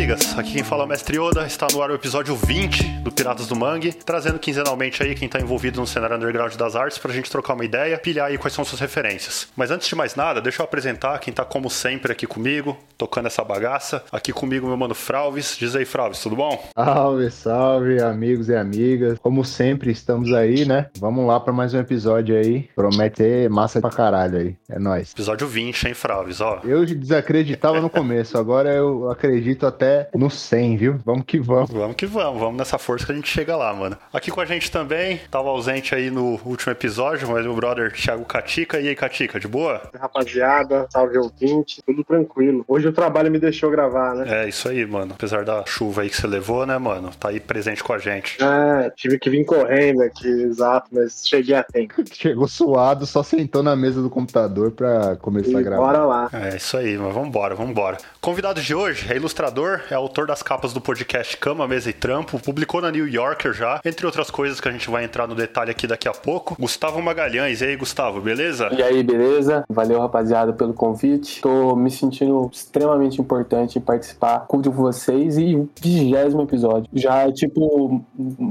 Amigas! Aqui quem fala é o Mestre Yoda, está no ar o episódio 20 do Piratas do Mangue, trazendo quinzenalmente aí quem está envolvido no cenário underground das artes pra gente trocar uma ideia, pilhar aí quais são suas referências. Mas antes de mais nada, deixa eu apresentar quem tá como sempre aqui comigo, tocando essa bagaça. Aqui comigo, meu mano Fralves. Diz aí, Fralves, tudo bom? Salve, salve, amigos e amigas. Como sempre, estamos aí, né? Vamos lá para mais um episódio aí. Promete massa pra caralho aí. É nóis. Episódio 20, hein, Fralves, ó. Eu desacreditava no começo, agora eu acredito até no 100, viu? Vamos que vamos. Vamos que vamos, vamos nessa força que a gente chega lá, mano. Aqui com a gente também, tava ausente aí no último episódio, mas meu brother Thiago Catica. E aí, Catica, de boa? Rapaziada, salve ouvinte, tudo tranquilo. Hoje o trabalho me deixou gravar, né? É, isso aí, mano. Apesar da chuva aí que você levou, né, mano? Tá aí presente com a gente. É, tive que vir correndo aqui, exato, mas cheguei a tempo. Chegou suado, só sentou na mesa do computador pra começar a E gravar. bora lá. É isso aí, mas vambora, vambora. Convidado de hoje é ilustrador, é autor das capas do podcast Cama, Mesa e Trampo, publicou na New Yorker já, entre outras coisas que a gente vai entrar no detalhe aqui daqui a pouco. Gustavo Magalhães, e aí, Gustavo, beleza? E aí, beleza? Valeu, rapaziada, pelo convite. Tô me sentindo extremamente importante em participar com vocês e o vigésimo episódio. Já é, tipo,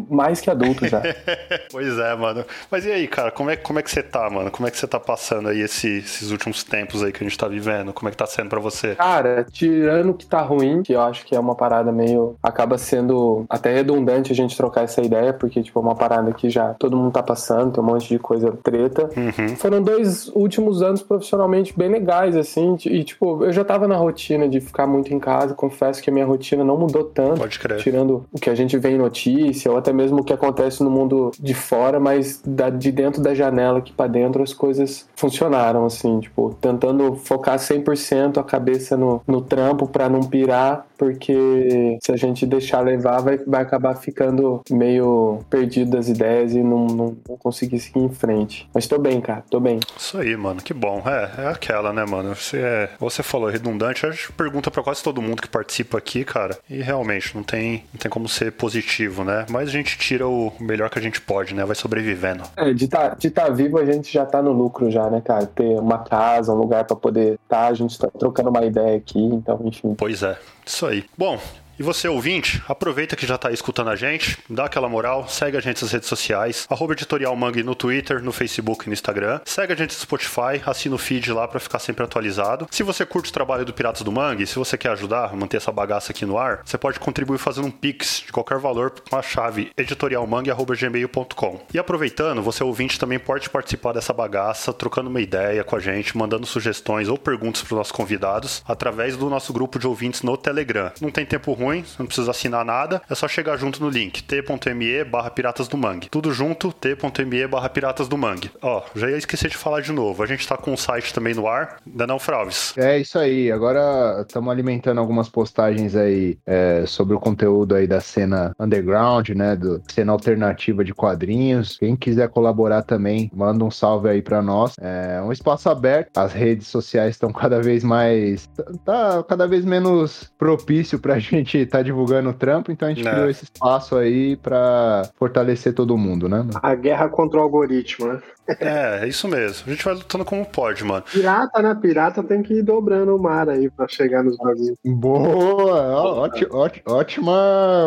mais que adulto já. pois é, mano. Mas e aí, cara, como é, como é que você tá, mano? Como é que você tá passando aí esse- esses últimos tempos aí que a gente tá vivendo? Como é que tá sendo pra você? Cara, tirando o que tá ruim, que eu acho que é uma parada meio. acaba sendo até redundante a gente trocar essa ideia, porque, tipo, é uma parada que já todo mundo tá passando, tem um monte de coisa treta. Uhum. Foram dois últimos anos profissionalmente bem legais, assim, e, tipo, eu já tava na rotina de ficar muito em casa, confesso que a minha rotina não mudou tanto. Pode crer. tirando o que a gente vê em notícia, ou até mesmo o que acontece no mundo de fora, mas da- de dentro da janela aqui pra dentro as coisas funcionaram, assim, tipo, tentando focar 100% a cabeça no, no trampo pra não pirar, porque se a gente deixar levar, vai, vai acabar ficando meio perdido das ideias e não, não, não conseguir seguir em frente. Mas tô bem, cara, tô bem. Isso aí, mano, que bom. É, é aquela, né, mano? Você, é, você falou, é redundante, a gente pergunta pra quase todo mundo que participa aqui, cara. E realmente, não tem, não tem como ser positivo, né? Mas a gente tira o melhor que a gente pode, né? Vai sobrevivendo. É, de tá, de tá vivo a gente já tá no lucro já, né, cara? Ter uma casa, um lugar pra poder tá, a gente tá trocando uma ideia aqui, então, enfim. Pois é, isso aí. Bom. E você, ouvinte, aproveita que já tá aí escutando a gente, dá aquela moral, segue a gente nas redes sociais, arroba editorial Mangue no Twitter, no Facebook e no Instagram. Segue a gente no Spotify, assina o feed lá pra ficar sempre atualizado. Se você curte o trabalho do Piratas do Mangue, se você quer ajudar a manter essa bagaça aqui no ar, você pode contribuir fazendo um pix de qualquer valor com a chave editorialmangue.gmail.com. E aproveitando, você ouvinte também pode participar dessa bagaça, trocando uma ideia com a gente, mandando sugestões ou perguntas para os nossos convidados através do nosso grupo de ouvintes no Telegram. Não tem tempo ruim, você não precisa assinar nada, é só chegar junto no link t.me barra piratas do mangue. Tudo junto, t.me barra piratas do mangue. Ó, já ia esquecer de falar de novo, a gente tá com o site também no ar, ainda não, Fralves? É isso aí. Agora estamos alimentando algumas postagens aí é, sobre o conteúdo aí da cena underground, né? Do cena alternativa de quadrinhos. Quem quiser colaborar também, manda um salve aí pra nós. É um espaço aberto. As redes sociais estão cada vez mais. tá cada vez menos propício pra gente estar divulgando o trampo. Então a gente É. criou esse espaço aí pra fortalecer todo mundo, né? A guerra contra o algoritmo, né? É, é isso mesmo. A gente vai lutando como pode, mano. Pirata, né? Pirata tem que ir dobrando o mar aí pra chegar nos bagulhos. Boa! Ó, óti- óti- ótima,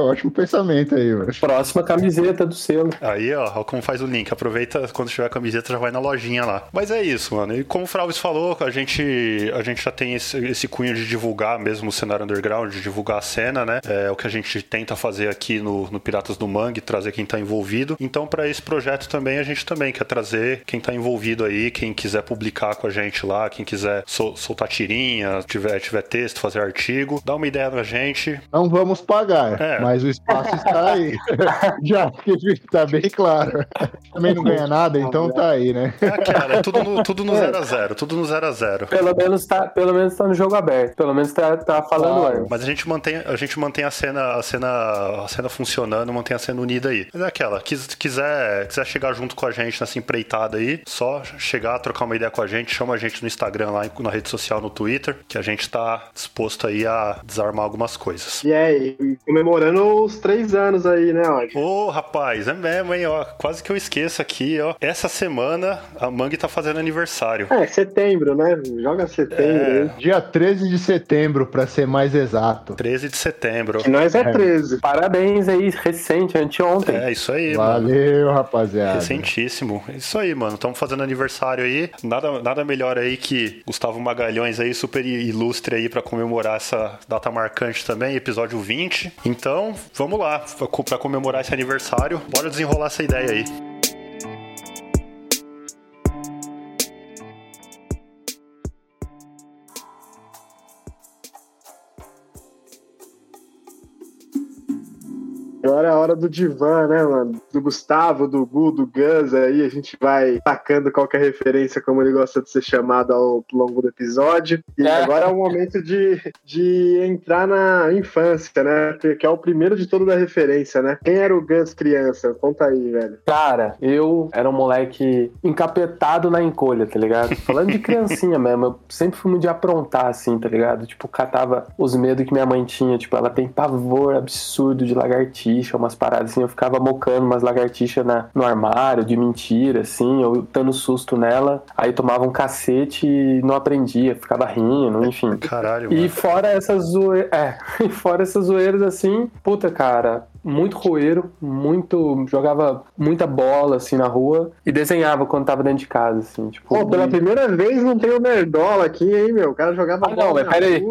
ótimo pensamento aí, mano. Próxima camiseta do selo. Aí, ó, ó como faz o link. Aproveita quando tiver a camiseta, já vai na lojinha lá. Mas é isso, mano. E como o Fralves falou, a gente, a gente já tem esse, esse cunho de divulgar mesmo o cenário underground, de divulgar a cena, né? É o que a gente tenta fazer aqui no, no Piratas do Mangue, trazer quem tá envolvido. Então, pra esse projeto também, a gente também quer trazer quem tá envolvido aí, quem quiser publicar com a gente lá, quem quiser sol- soltar tirinha, tiver, tiver texto, fazer artigo, dá uma ideia na gente. Não vamos pagar, É. mas o espaço está aí. Já que tá bem claro. Também não ganha nada, então tá aí, né? É é tudo no, tudo no 0 a 0 tudo no 0 a 0 Pelo menos tá, pelo menos tá no jogo aberto. Pelo menos tá, tá falando Claro. Mas a gente mantém, a gente mantém a cena, a cena, a cena funcionando, mantém a cena unida aí. Mas é aquela, quis- quiser, quiser chegar junto com a gente nessa empreitada aí, só chegar, trocar uma ideia com a gente, chama a gente no Instagram lá, na rede social, no Twitter, que a gente tá disposto aí a desarmar algumas coisas. E aí, comemorando os três anos aí, né, ó. Ô, rapaz, é mesmo, hein, ó. Quase que eu esqueço aqui, ó. Essa semana a Mangue tá fazendo aniversário. É, setembro, né? Joga setembro É. Dia 13 de setembro, pra ser mais exato. 13 de setembro. Que nós é 13. Parabéns aí, recente, anteontem. É, isso aí, mano. Valeu, rapaziada. Recentíssimo. É Isso aí, mano. Estamos fazendo aniversário aí. Nada, nada melhor aí que Gustavo Magalhães aí, super ilustre aí pra comemorar essa data marcante também, episódio 20. Então, vamos lá, pra comemorar esse aniversário. Bora desenrolar essa ideia aí. Agora é a hora do divã, né, mano? Do Gustavo, do Gu, do Gus aí. A gente vai tacando qualquer referência, como ele gosta de ser chamado ao longo do episódio. E É. agora é o momento de, de entrar na infância, né? Que é o primeiro de todo da referência, né? Quem era o Gus criança? Conta aí, velho. Cara, eu era um moleque encapetado na encolha, tá ligado? Falando de criancinha mesmo, eu sempre fui muito de aprontar, assim, tá ligado? Tipo, catava os medos que minha mãe tinha. Tipo, ela tem pavor absurdo de lagartixa, umas paradas assim. Eu ficava mocando umas lagartixas no armário, de mentira, assim, eu dando susto nela. Aí tomava um cacete e não aprendia, ficava rindo, enfim. Caralho, E mano. fora essas zoeiras. É, e fora essas zoeiras assim, puta, cara, muito roeiro, muito. jogava muita bola assim na rua e desenhava quando tava dentro de casa, assim, tipo. Pô, pela e- primeira vez não tem o Nerdola aqui, hein, meu? O cara jogava Ah, não, bola mas na peraí,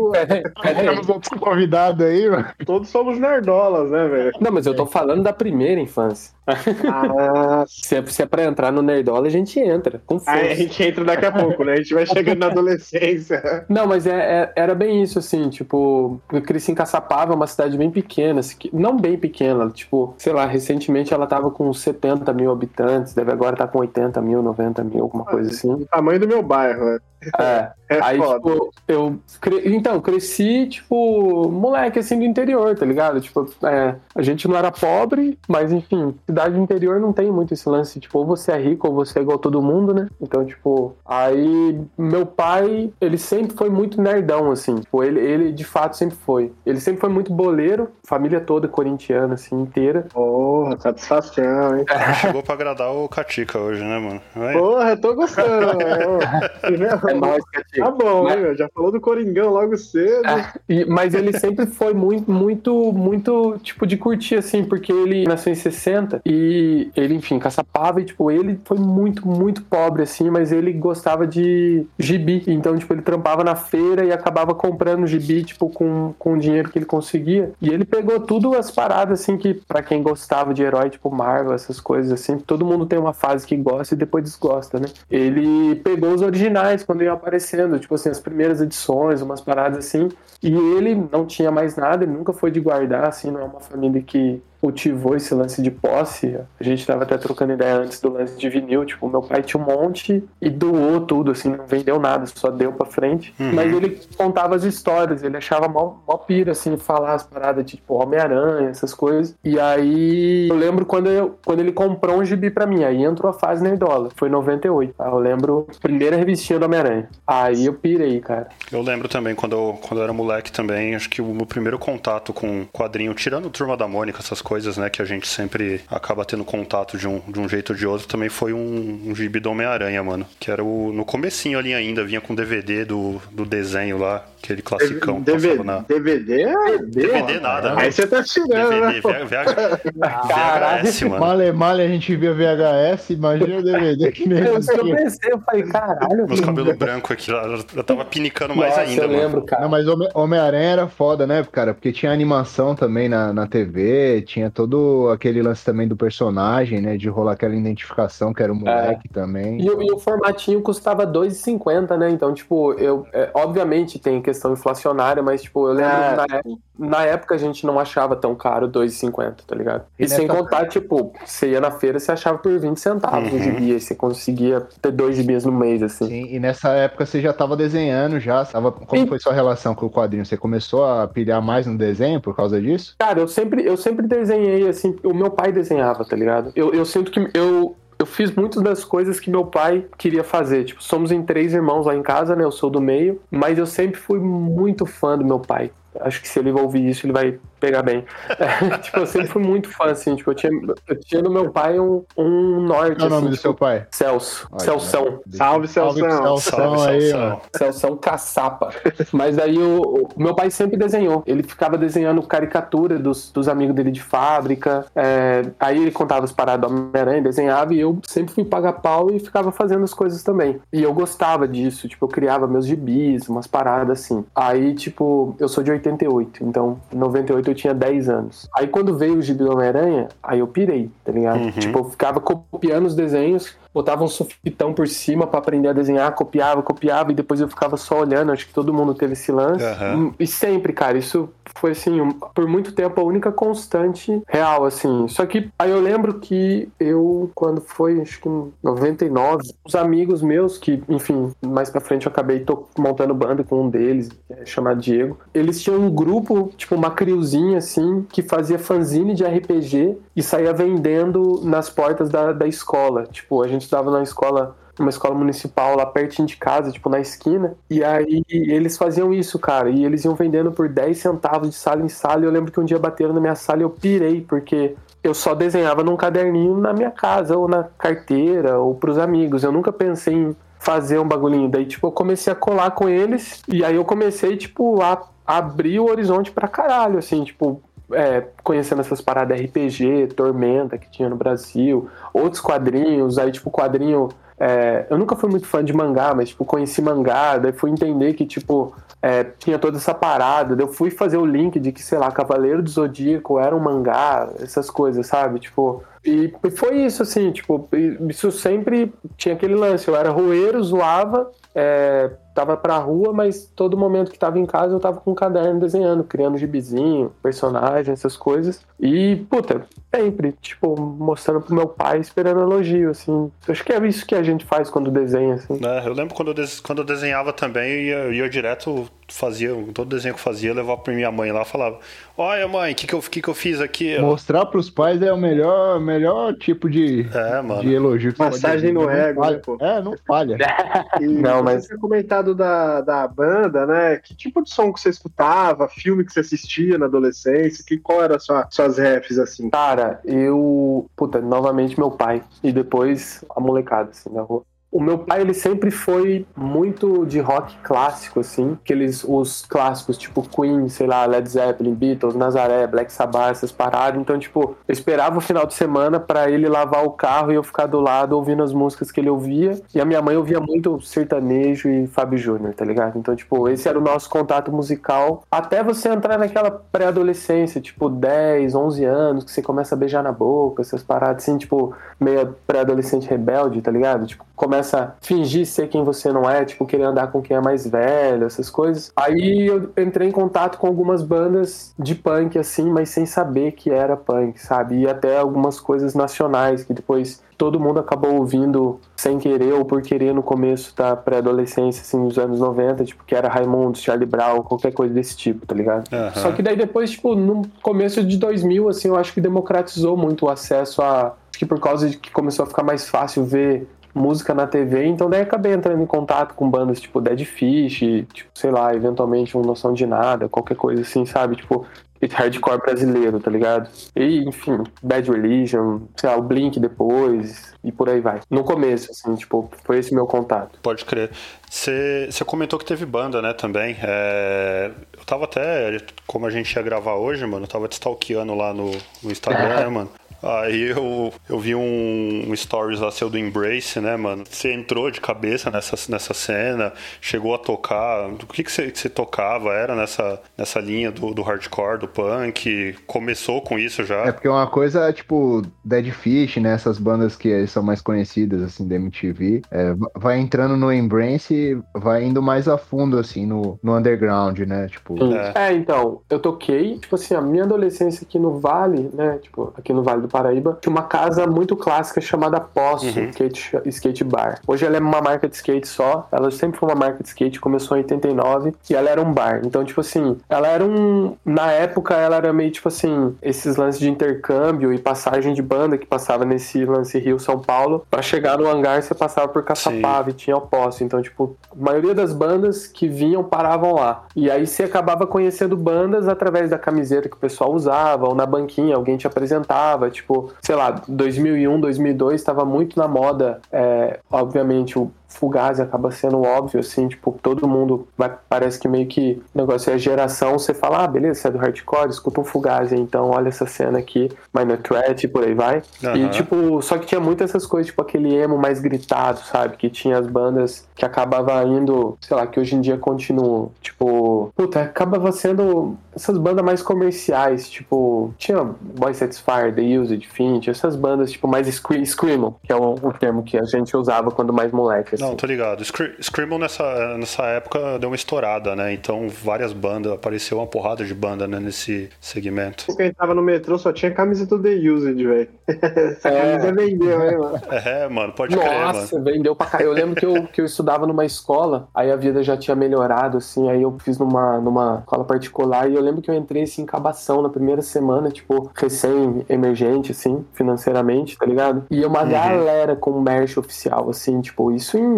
peraí. Temos outros convidados aí, mano. Todos somos nerdolas, né, velho? Não, mas eu tô falando da primeira infância. Ah, Se é, se é pra entrar no Nerdola, a gente entra, com força. aí a gente entra daqui a pouco, né? A gente vai chegando na adolescência. Não, mas é, é- era bem isso, assim, tipo, eu cresci em Caçapava, uma cidade bem pequena, assim, não bem pequena, tipo, sei lá, recentemente ela tava com 70 mil habitantes, deve agora estar com 80 mil, 90 mil, alguma coisa assim. O tamanho do meu bairro, né? É, É aí, foda. tipo, eu, cre- então, cresci, tipo, moleque, assim, do interior, tá ligado? Tipo, é, a gente não era pobre, mas, enfim, cidade do interior não tem muito esse lance, tipo, ou você é rico ou você é igual todo mundo, né? Então, tipo, aí, meu pai, ele sempre foi muito nerdão, assim, tipo, ele, ele de fato sempre foi. Ele sempre foi muito boleiro, família toda corintiana, assim, inteira. Porra, satisfação, hein? Chegou pra agradar o Catica hoje, né, mano? Vai. Porra, eu tô gostando. É Catinho. Tá bom, Mas- meu? Já falou do Coringão logo cedo. E- mas ele sempre foi muito, muito, muito, tipo, de curtir, assim, porque ele nasceu em 60 e ele, enfim, caçapava e, tipo, ele foi muito, muito pobre, assim, mas ele gostava de gibi. Então, tipo, ele trampava na feira e acabava comprando gibi, tipo, com, com o dinheiro que ele conseguia. E ele pegou tudo as paradas, assim, que pra quem gostava de herói, tipo, Marvel, essas coisas, assim, todo mundo tem uma fase que gosta e depois desgosta, né? Ele pegou os originais quando iam aparecendo, tipo assim, as primeiras edições, umas paradas assim. E ele não tinha mais nada, ele nunca foi de guardar, assim, não é uma família que cultivou esse lance de posse. A gente tava até trocando ideia antes do lance de vinil, tipo, meu pai tinha um monte e doou tudo, assim, não vendeu nada, só deu pra frente. Uhum. Mas ele contava as histórias, ele achava mó, mó pira, assim, falar as paradas de, tipo, Homem-Aranha, essas coisas. E aí, eu lembro quando, eu, quando ele comprou um gibi pra mim, aí entrou a fase nerdola, foi em 98. tá? Eu lembro, primeira revistinha do Homem-Aranha. Aí eu pirei, cara. Eu lembro também, quando eu, quando eu era moleque também, acho que o meu primeiro contato com quadrinho, tirando Turma da Mônica, essas coisas, né, que a gente sempre acaba tendo contato de um, de um jeito ou de outro, também foi um, um gibi do Homem-Aranha, mano. Que era o, no comecinho ali ainda, vinha com DVD do, do desenho lá, aquele classicão. DVD, na... DVD é DVD nada, Aí né? você tá tirando, né? DVD? VH, Caralho. VHS, mano. Male, male, a gente via VHS, imagina o DVD que nem Eu, eu pensei, eu falei, caralho. Meus cabelos brancos aqui, já, já tava pinicando mais Nossa, ainda, eu mano. lembro, cara. Não, mas Home- Homem-Aranha era foda, né, cara? Porque tinha animação também na, na TV, tinha todo aquele lance também do personagem, né? De rolar aquela identificação que era o moleque também. E, o- e o formatinho custava R$ 2,50, né? Então, tipo, eu. é, obviamente tem questão inflacionária, mas, tipo, eu lembro É. que na, época- na época a gente não achava tão caro R$ 2,50, tá ligado? E, E sem contar, tipo, você ia na feira, você achava por 20 centavos Uhum. gibi, aí você conseguia ter dois gibis no mês, assim. Sim, e nessa época você já tava desenhando, já. Tava, como Sim. foi sua relação com o quadrinho? Você começou a pilhar mais no desenho por causa disso? Cara, eu sempre, eu sempre desenhei, assim, o meu pai desenhava, tá ligado? Eu, eu sinto que eu, eu fiz muitas das coisas que meu pai queria fazer. Tipo, somos em três irmãos lá em casa, né? Eu sou do meio, mas eu sempre fui muito fã do meu pai. Acho que se ele ouvir isso, ele vai pegar bem. É, tipo, eu sempre fui muito fã, assim, tipo, eu tinha, eu tinha no meu pai um, um norte. Qual é o nome assim, do tipo, seu pai? Celso. Olha, Celsão. né? Salve, Celção. Salve, Celsão aí, Celção. ó. Celsão caçapa. Mas aí o, o meu pai sempre desenhou. Ele ficava desenhando caricatura dos, dos amigos dele de fábrica. É, aí ele contava as paradas do Homem-Aranha, desenhava, e eu sempre fui pagar pau e ficava fazendo as coisas também. E eu gostava disso, tipo, eu criava meus gibis, umas paradas assim. Aí, tipo, eu sou de 88, então em 98 eu tinha 10 anos. Aí quando veio o gibi do Homem-Aranha, aí eu pirei, tá ligado? Uhum. Tipo, eu ficava copiando os desenhos, botava um sufitão por cima pra aprender a desenhar, copiava, copiava, e depois eu ficava só olhando. Acho que todo mundo teve esse lance. Aham. E sempre, cara, isso foi assim, por muito tempo a única constante real, assim. Só que aí eu lembro que eu, quando foi, acho que em 99, os amigos meus, que, enfim, mais pra frente eu acabei montando banda com um deles, é chamado Diego, eles tinham um grupo, tipo uma criozinha, assim, que fazia fanzine de RPG e saía vendendo nas portas da, da escola. Tipo, a gente estudava na escola uma escola municipal lá pertinho de casa, tipo na esquina. E aí eles faziam isso, cara. E eles iam vendendo por 10 centavos de sala em sala. E eu lembro que um dia bateram na minha sala e eu pirei, porque eu só desenhava num caderninho na minha casa, ou na carteira, ou pros amigos. Eu nunca pensei em fazer um bagulhinho. Daí, tipo, eu comecei a colar com eles. E aí eu comecei, tipo, a abrir o horizonte pra caralho, assim, tipo. é, conhecendo essas paradas RPG, Tormenta que tinha no Brasil, outros quadrinhos, aí tipo quadrinho é, eu nunca fui muito fã de mangá, mas, tipo, conheci mangá, daí fui entender que, tipo, é, tinha toda essa parada. Daí eu fui fazer o link de que, sei lá, Cavaleiro do Zodíaco era um mangá, essas coisas, sabe? Tipo, e foi isso, assim, tipo, isso sempre tinha aquele lance. Eu era roeiro, zoava, é, tava pra rua, mas todo momento que tava em casa eu tava com um caderno desenhando, criando gibizinho, personagem, essas coisas. E, puta, sempre, tipo, mostrando pro meu pai, esperando elogio, assim. Acho que é isso que a gente faz quando desenha, assim. É, eu lembro quando eu, quando eu desenhava também, eu eu ia direto, fazia, todo desenho que eu fazia, eu levava pra minha mãe lá e falava: Olha, mãe, o que, que, eu, que, que eu fiz aqui? Mostrar pros pais é o melhor, melhor tipo de, É, mano. de elogio você Massagem no ego, falha. né, pô? É, não falha. E Não, você mas- tinha comentado da, da banda, né? Que tipo de som que você escutava, filme que você assistia na adolescência, que, qual era sua, suas refs, assim? Cara, eu. Puta, novamente meu pai. E depois a molecada, assim, na rua. O meu pai, ele sempre foi muito de rock clássico, assim. Aqueles, os clássicos, tipo Queen, sei lá, Led Zeppelin, Beatles, Nazaré, Black Sabbath, essas paradas. Então, tipo, eu esperava o final de semana pra ele lavar o carro e eu ficar do lado ouvindo as músicas que ele ouvia. E a minha mãe ouvia muito sertanejo e Fábio Júnior, tá ligado? Então, tipo, esse era o nosso contato musical. Até você entrar naquela pré-adolescência, tipo, 10, 11 anos, que você começa a beijar na boca, essas paradas assim, tipo, meio pré-adolescente rebelde, tá ligado? Tipo, começa a fingir ser quem você não é, tipo, querer andar com quem é mais velho, essas coisas. Aí eu entrei em contato com algumas bandas de punk, assim, mas sem saber que era punk, sabe? E até algumas coisas nacionais que depois todo mundo acabou ouvindo sem querer ou por querer no começo da pré-adolescência, assim, nos anos 90, tipo, que era Raimundo, Charlie Brown, qualquer coisa desse tipo, tá ligado? Aham. Só que daí depois, tipo, no começo de 2000, assim, eu acho que democratizou muito o acesso a... Acho que por causa de que começou a ficar mais fácil ver música na TV, então daí acabei entrando em contato com bandas tipo Dead Fish, tipo, sei lá, eventualmente um Noção de Nada, qualquer coisa assim, sabe? Tipo, hardcore brasileiro, tá ligado? E, enfim, Bad Religion, sei lá, o Blink depois, e por aí vai. No começo, assim, tipo, foi esse meu contato. Pode crer. Você comentou que teve banda, né, também. É, eu tava até, como a gente ia gravar hoje, mano, eu tava te stalkeando lá no, no Instagram, né, mano? Aí eu, eu vi um, um stories lá seu do Embrace, né, mano? Você entrou de cabeça nessa, nessa cena, chegou a tocar. O que, que, você, que você tocava? Era nessa, nessa linha do, do hardcore, do punk? Começou com isso já? É porque uma coisa, tipo, Dead Fish, né? Essas bandas que são mais conhecidas, assim, da MTV, é, va- vai entrando no Embrace e vai indo mais a fundo, assim, no, no underground, né? Tipo, É. É. então, eu toquei, tipo assim, a minha adolescência aqui no Vale, né, tipo, aqui no Vale do Paraíba, tinha uma casa muito clássica chamada Poço uhum. skate, skate Bar. Hoje ela é uma marca de skate só, ela sempre foi uma marca de skate, começou em 89 e ela era um bar. Então, tipo assim, ela era um. Na época, ela era meio tipo assim, esses lances de intercâmbio e passagem de banda que passava nesse lance Rio-São Paulo. para chegar no hangar, você passava por Caçapava e tinha o Poço. Então, tipo, a maioria das bandas que vinham paravam lá. E aí você acabava conhecendo bandas através da camiseta que o pessoal usava, ou na banquinha, alguém te apresentava. Tipo, sei lá, 2001, 2002 estava muito na moda, é, obviamente, o Fugazi acaba sendo óbvio, assim, tipo, todo mundo vai, parece que meio que o negócio é geração, você fala, ah, beleza, você é do hardcore, escuta um Fugazi, então olha essa cena aqui, Minor Threat, por aí vai. Uhum. E, tipo, só que tinha muitas essas coisas, tipo, aquele emo mais gritado, sabe? Que tinha as bandas que acabava indo, sei lá, que hoje em dia continuam, tipo, puta, acabava sendo essas bandas mais comerciais, tipo, tinha Boy Sets Fire, The Used, Fint, essas bandas, tipo, mais screamo, que é o, o termo que a gente usava quando mais moleque, não, tô ligado. Screamo nessa, nessa época deu uma estourada, né? Então várias bandas, apareceu uma porrada de banda né, nesse segmento. Quem tava no metrô só tinha camisa do The Used, velho. Essa é. camisa vendeu, hein, mano? É, mano, pode Nossa, crer, Nossa, vendeu pra caralho. Eu lembro que eu, que eu estudava numa escola, aí a vida já tinha melhorado, assim, aí eu fiz numa, numa escola particular e eu lembro que eu entrei assim, em cabação na primeira semana, tipo, recém-emergente, assim, financeiramente, tá ligado? E uma uhum. galera com merch oficial, assim, tipo, isso em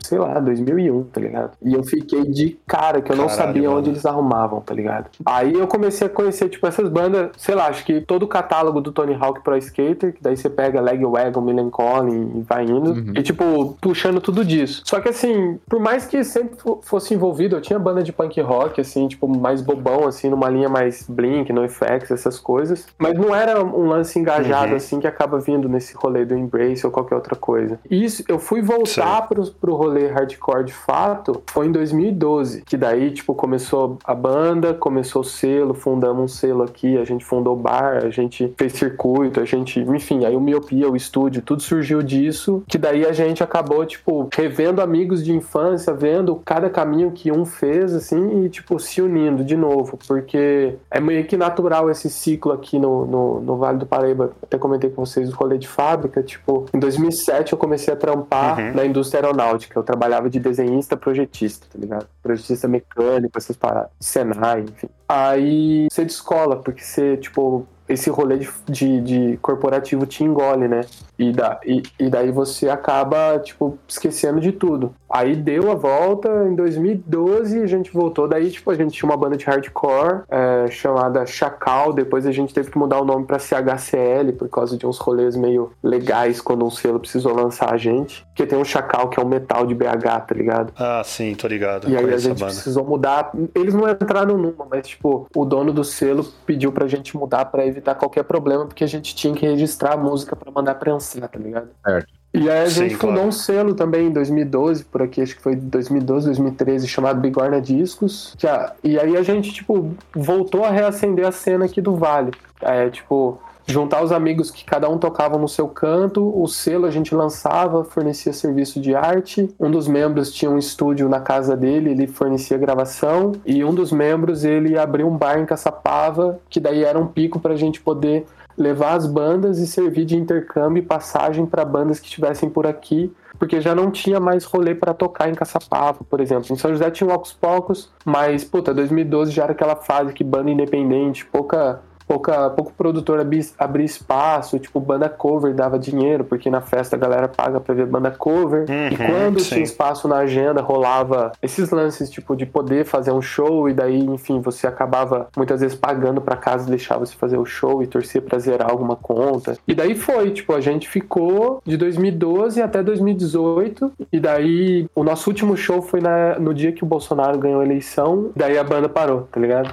sei lá, 2001, tá ligado? E eu fiquei de cara que eu não Caralho, sabia mano. onde eles arrumavam, tá ligado? Aí eu comecei a conhecer, tipo, essas bandas, sei lá, acho que todo o catálogo do Tony Hawk Pro Skater, que daí você pega Legwagon, Millencolin e vai indo, uhum. e tipo, puxando tudo disso. Só que assim, por mais que sempre fosse envolvido, eu tinha banda de punk rock, assim, tipo, mais bobão, assim, numa linha mais Blink, NoFX, essas coisas, mas não era um lance engajado, uhum. assim, que acaba vindo nesse rolê do Embrace ou qualquer outra coisa. E isso, eu fui voltar pro, pro rolê hardcore de fato foi em 2012, que daí, tipo, começou a banda, começou o selo, fundamos um selo aqui, a gente fundou o bar, a gente fez circuito, a gente, enfim, aí o Miopia, o estúdio, tudo surgiu disso, que daí a gente acabou, tipo, revendo amigos de infância, vendo cada caminho que um fez, assim, e, tipo, se unindo de novo, porque é meio que natural esse ciclo aqui no, no, no Vale do Paraíba, até comentei com vocês do rolê de fábrica, tipo, em 2007 eu comecei a trampar uhum. na indústria aeronáutica, eu trabalhava de desenhista projetista, tá ligado? Projetista mecânico, essas paradas, Senai, enfim. Aí você descola, porque você, tipo, esse rolê de, de, de, corporativo te engole, né? E, da, e, e, daí você acaba, tipo, esquecendo de tudo. Aí deu a volta, em 2012 a gente voltou, daí, tipo, a gente tinha uma banda de hardcore é, chamada Chacal, depois a gente teve que mudar o nome pra CHCL por causa de uns rolês meio legais quando um selo precisou lançar a gente. Porque tem um Chacal que é um metal de BH, tá ligado? Ah, sim, tô ligado. E aí a gente precisou mudar. Eles não entraram numa, mas, tipo, o dono do selo pediu pra gente mudar pra evitar evitar qualquer problema, porque a gente tinha que registrar a música para mandar prensar, tá ligado? Certo. E aí a gente Sim, fundou claro. um selo também em 2012, por aqui, acho que foi 2012, 2013, chamado Bigorna Discos. E aí a gente, tipo, voltou a reacender a cena aqui do Vale. É, tipo, juntar os amigos que cada um tocava no seu canto, o selo a gente lançava, fornecia serviço de arte. Um dos membros tinha um estúdio na casa dele, ele fornecia gravação, e um dos membros ele abriu um bar em Caçapava, que daí era um pico para a gente poder levar as bandas e servir de intercâmbio e passagem para bandas que estivessem por aqui, porque já não tinha mais rolê para tocar em Caçapava, por exemplo. Em São José tinha um Ocos Pocos, mas, puta, 2012 já era aquela fase que banda independente, pouca pouca, pouco produtor abrir espaço, tipo, banda cover dava dinheiro, porque na festa a galera paga pra ver banda cover. Uhum, e quando sim. tinha espaço na agenda, rolava esses lances, tipo, de poder fazer um show, e daí, enfim, você acabava muitas vezes pagando pra casa e deixava você fazer o show e torcer pra zerar alguma conta. E daí foi, tipo, a gente ficou de 2012 até 2018, e daí o nosso último show foi na, no dia que o Bolsonaro ganhou a eleição, daí a banda parou, tá ligado?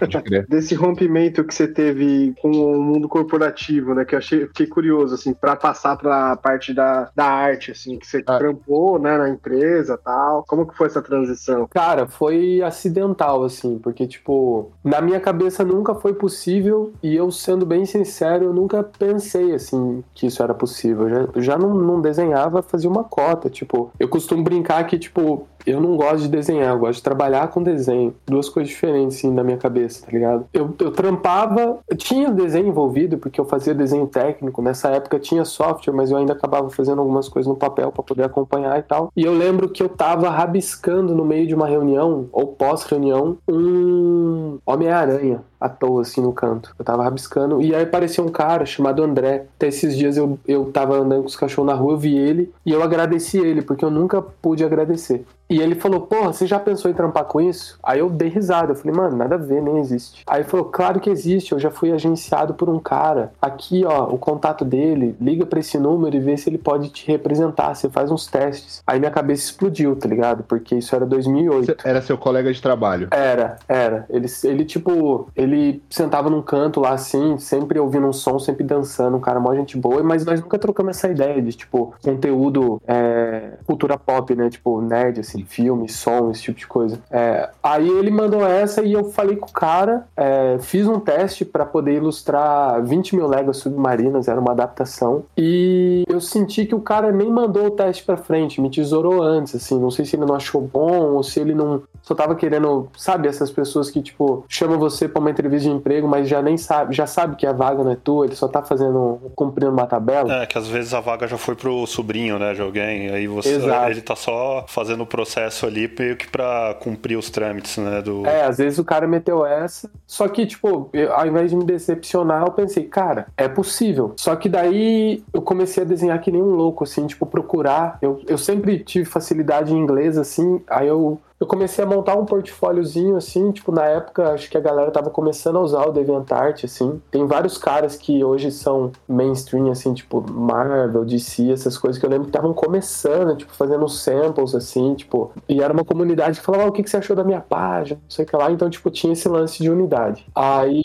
Desse rompimento que você teve com o mundo corporativo, né? Que eu achei, fiquei curioso, assim, para passar para a parte da, da arte, assim, que você ah. trampou, né, na empresa tal. Como que foi essa transição? Cara, foi acidental, assim, porque, tipo, na minha cabeça nunca foi possível e eu, sendo bem sincero, eu nunca pensei, assim, que isso era possível. Eu já, já não, não desenhava, fazia uma cota, tipo, eu costumo brincar que, tipo, eu não gosto de desenhar, eu gosto de trabalhar com desenho. Duas coisas diferentes, assim, na minha cabeça, tá ligado? Eu, eu trampava, eu tinha desenho envolvido, porque eu fazia desenho técnico. Nessa época tinha software, mas eu ainda acabava fazendo algumas coisas no papel para poder acompanhar e tal. E eu lembro que eu tava rabiscando no meio de uma reunião, ou pós-reunião, um Homem-Aranha à toa, assim, no canto. Eu tava rabiscando. E aí apareceu um cara chamado André. Até esses dias eu, eu tava andando com os cachorros na rua, eu vi ele e eu agradeci ele, porque eu nunca pude agradecer. E ele falou, porra, você já pensou em trampar com isso? Aí eu dei risada, eu falei, mano, nada a ver, nem existe. Aí ele falou, claro que existe, eu já fui agenciado por um cara. Aqui, ó, o contato dele, liga pra esse número e vê se ele pode te representar, você faz uns testes. Aí minha cabeça explodiu, tá ligado? Porque isso era 2008. Era seu colega de trabalho? Era, era. Ele, ele tipo, ele sentava num canto lá assim, sempre ouvindo um som, sempre dançando, um cara mó gente boa, mas nós nunca trocamos essa ideia de, tipo, conteúdo, é, cultura pop, né? Tipo, nerd, assim filme, som, esse tipo de coisa. É, aí ele mandou essa e eu falei com o cara, é, fiz um teste para poder ilustrar 20 mil léguas submarinas, era uma adaptação, e eu senti que o cara nem mandou o teste para frente, me tesourou antes, assim, não sei se ele não achou bom ou se ele não só tava querendo, sabe, essas pessoas que, tipo, chamam você pra uma entrevista de emprego, mas já nem sabe, já sabe que a vaga não é tua, ele só tá fazendo, cumprindo uma tabela. É, que às vezes a vaga já foi pro sobrinho, né, de alguém, aí você, Exato. ele tá só fazendo o processo ali meio que pra cumprir os trâmites, né, do... É, às vezes o cara meteu essa, só que, tipo, eu, ao invés de me decepcionar, eu pensei, cara, é possível. Só que daí eu comecei a desenhar que nem um louco, assim, tipo, procurar. Eu, eu sempre tive facilidade em inglês, assim, aí eu eu comecei a montar um portfóliozinho assim, tipo, na época acho que a galera tava começando a usar o DeviantArt, assim. Tem vários caras que hoje são mainstream, assim, tipo, Marvel, DC, essas coisas que eu lembro que estavam começando, tipo, fazendo samples, assim, tipo, e era uma comunidade que falava, ah, o que, que você achou da minha página, não sei o que lá, então, tipo, tinha esse lance de unidade. Aí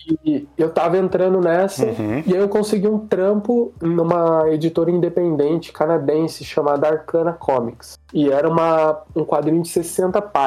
eu tava entrando nessa, uhum. e aí eu consegui um trampo numa editora independente canadense chamada Arcana Comics. E era uma, um quadrinho de 60 páginas.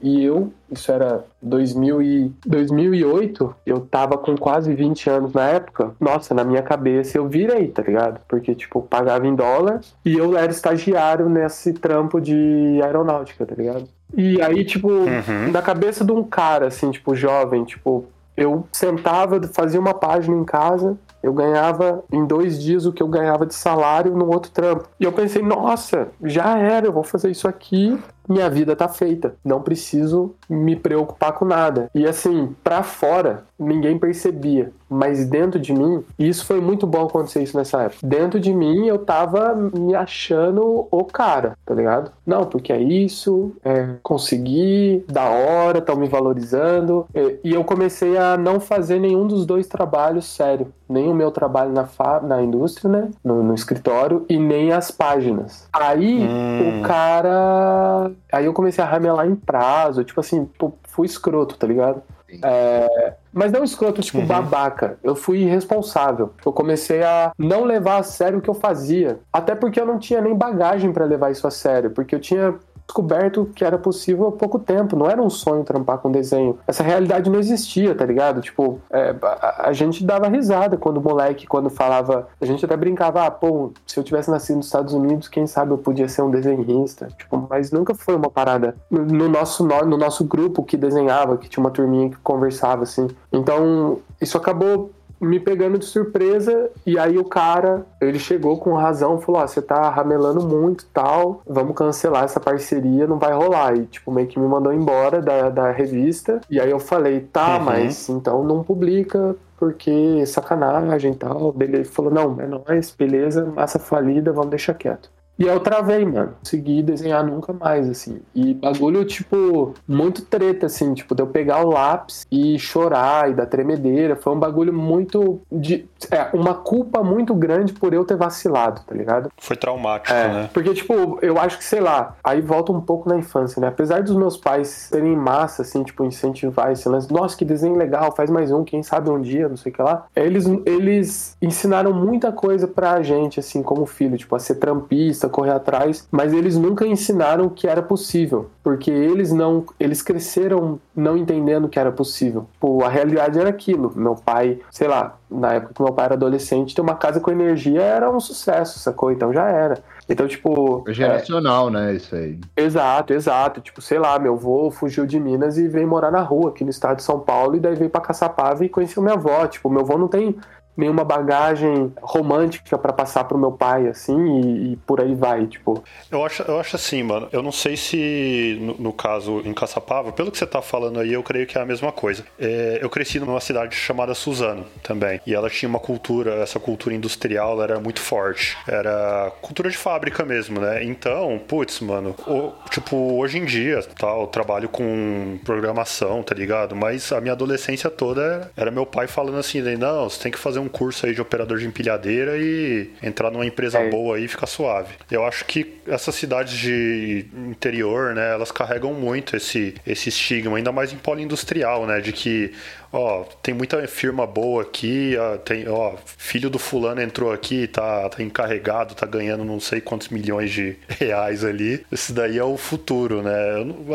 E eu, isso era 2000 e, 2008, eu tava com quase 20 anos na época. Nossa, na minha cabeça eu virei, tá ligado? Porque, tipo, pagava em dólar e eu era estagiário nesse trampo de aeronáutica, tá ligado? E aí, tipo, uhum. na cabeça de um cara, assim, tipo, jovem, tipo, eu sentava, fazia uma página em casa, eu ganhava em dois dias o que eu ganhava de salário no outro trampo. E eu pensei, nossa, já era, eu vou fazer isso aqui minha vida tá feita. Não preciso me preocupar com nada. E assim, para fora, ninguém percebia. Mas dentro de mim, e isso foi muito bom acontecer isso nessa época. Dentro de mim, eu tava me achando o cara, tá ligado? Não, porque é isso, é conseguir, da hora, estão me valorizando. E eu comecei a não fazer nenhum dos dois trabalhos sério. Nem o meu trabalho na, na indústria, né? No, no escritório, e nem as páginas. Aí hum. o cara Aí eu comecei a ramelar em prazo, tipo assim, fui escroto, tá ligado? É, mas não escroto, tipo, uhum. babaca. Eu fui irresponsável. Eu comecei a não levar a sério o que eu fazia. Até porque eu não tinha nem bagagem para levar isso a sério. Porque eu tinha descoberto que era possível há pouco tempo. Não era um sonho trampar com desenho. Essa realidade não existia, tá ligado? Tipo, é, a, a, gente dava risada quando o moleque, quando falava. A gente até brincava, ah, pô, se eu tivesse nascido nos Estados Unidos, quem sabe eu podia ser um desenhista. Tipo, mas nunca foi uma parada. No, no nosso, no, no nosso grupo que desenhava, que tinha uma turminha que conversava, assim. Então, isso acabou me pegando de surpresa e aí o cara, ele chegou com razão, falou: "Ó, ah, você tá ramelando muito, tal, vamos cancelar essa parceria, não vai rolar". E tipo meio que me mandou embora da, da revista. E aí eu falei: "Tá, uhum. mas então não publica porque sacanagem e tal". Ele falou: "Não, é nóis, beleza, massa falida, vamos deixar quieto". E eu travei, mano. Consegui desenhar nunca mais, assim. E bagulho, tipo, muito treta, assim, tipo, de eu pegar o lápis e chorar e dar tremedeira. Foi um bagulho muito. De, é, uma culpa muito grande por eu ter vacilado, tá ligado? Foi traumático, é, né? Porque, tipo, eu acho que, sei lá, aí volta um pouco na infância, né? Apesar dos meus pais serem massa, assim, tipo, incentivar esse lance, nossa, que desenho legal, faz mais um, quem sabe um dia, não sei o que lá. Eles, eles ensinaram muita coisa pra gente, assim, como filho, tipo, a ser trampista, correr atrás, mas eles nunca ensinaram que era possível, porque eles não, eles cresceram não entendendo que era possível. Pô, a realidade era aquilo. Meu pai, sei lá, na época que meu pai era adolescente, ter uma casa com energia era um sucesso, sacou? Então já era. Então, tipo. É geracional, é... né? Isso aí. Exato, exato. Tipo, sei lá, meu avô fugiu de Minas e veio morar na rua aqui no estado de São Paulo, e daí veio pra Caçapava e conheceu minha avó. Tipo, meu avô não tem nenhuma bagagem romântica para passar pro meu pai, assim, e, e, por aí vai, tipo. Eu acho, eu acho assim, mano. Eu não sei se, no, no, caso, em Caçapava, pelo que você tá falando aí, eu creio que é a mesma coisa. É, eu cresci numa cidade chamada Suzano também. E ela tinha uma cultura, essa cultura industrial, ela era muito forte. Era cultura de fábrica mesmo, né? Então, putz, mano, o, tipo, hoje em dia, tá, eu trabalho com programação, tá ligado? Mas a minha adolescência toda era, era meu pai falando assim, não, você tem que fazer um curso aí de operador de empilhadeira e entrar numa empresa é. boa aí e ficar suave. Eu acho que essas cidades de interior, né, elas carregam muito esse, esse estigma, ainda mais em polo industrial, né, de que ó, tem muita firma boa aqui, ó, tem, ó, filho do fulano entrou aqui, tá, tá encarregado, tá ganhando não sei quantos milhões de reais ali. Esse daí é o futuro, né?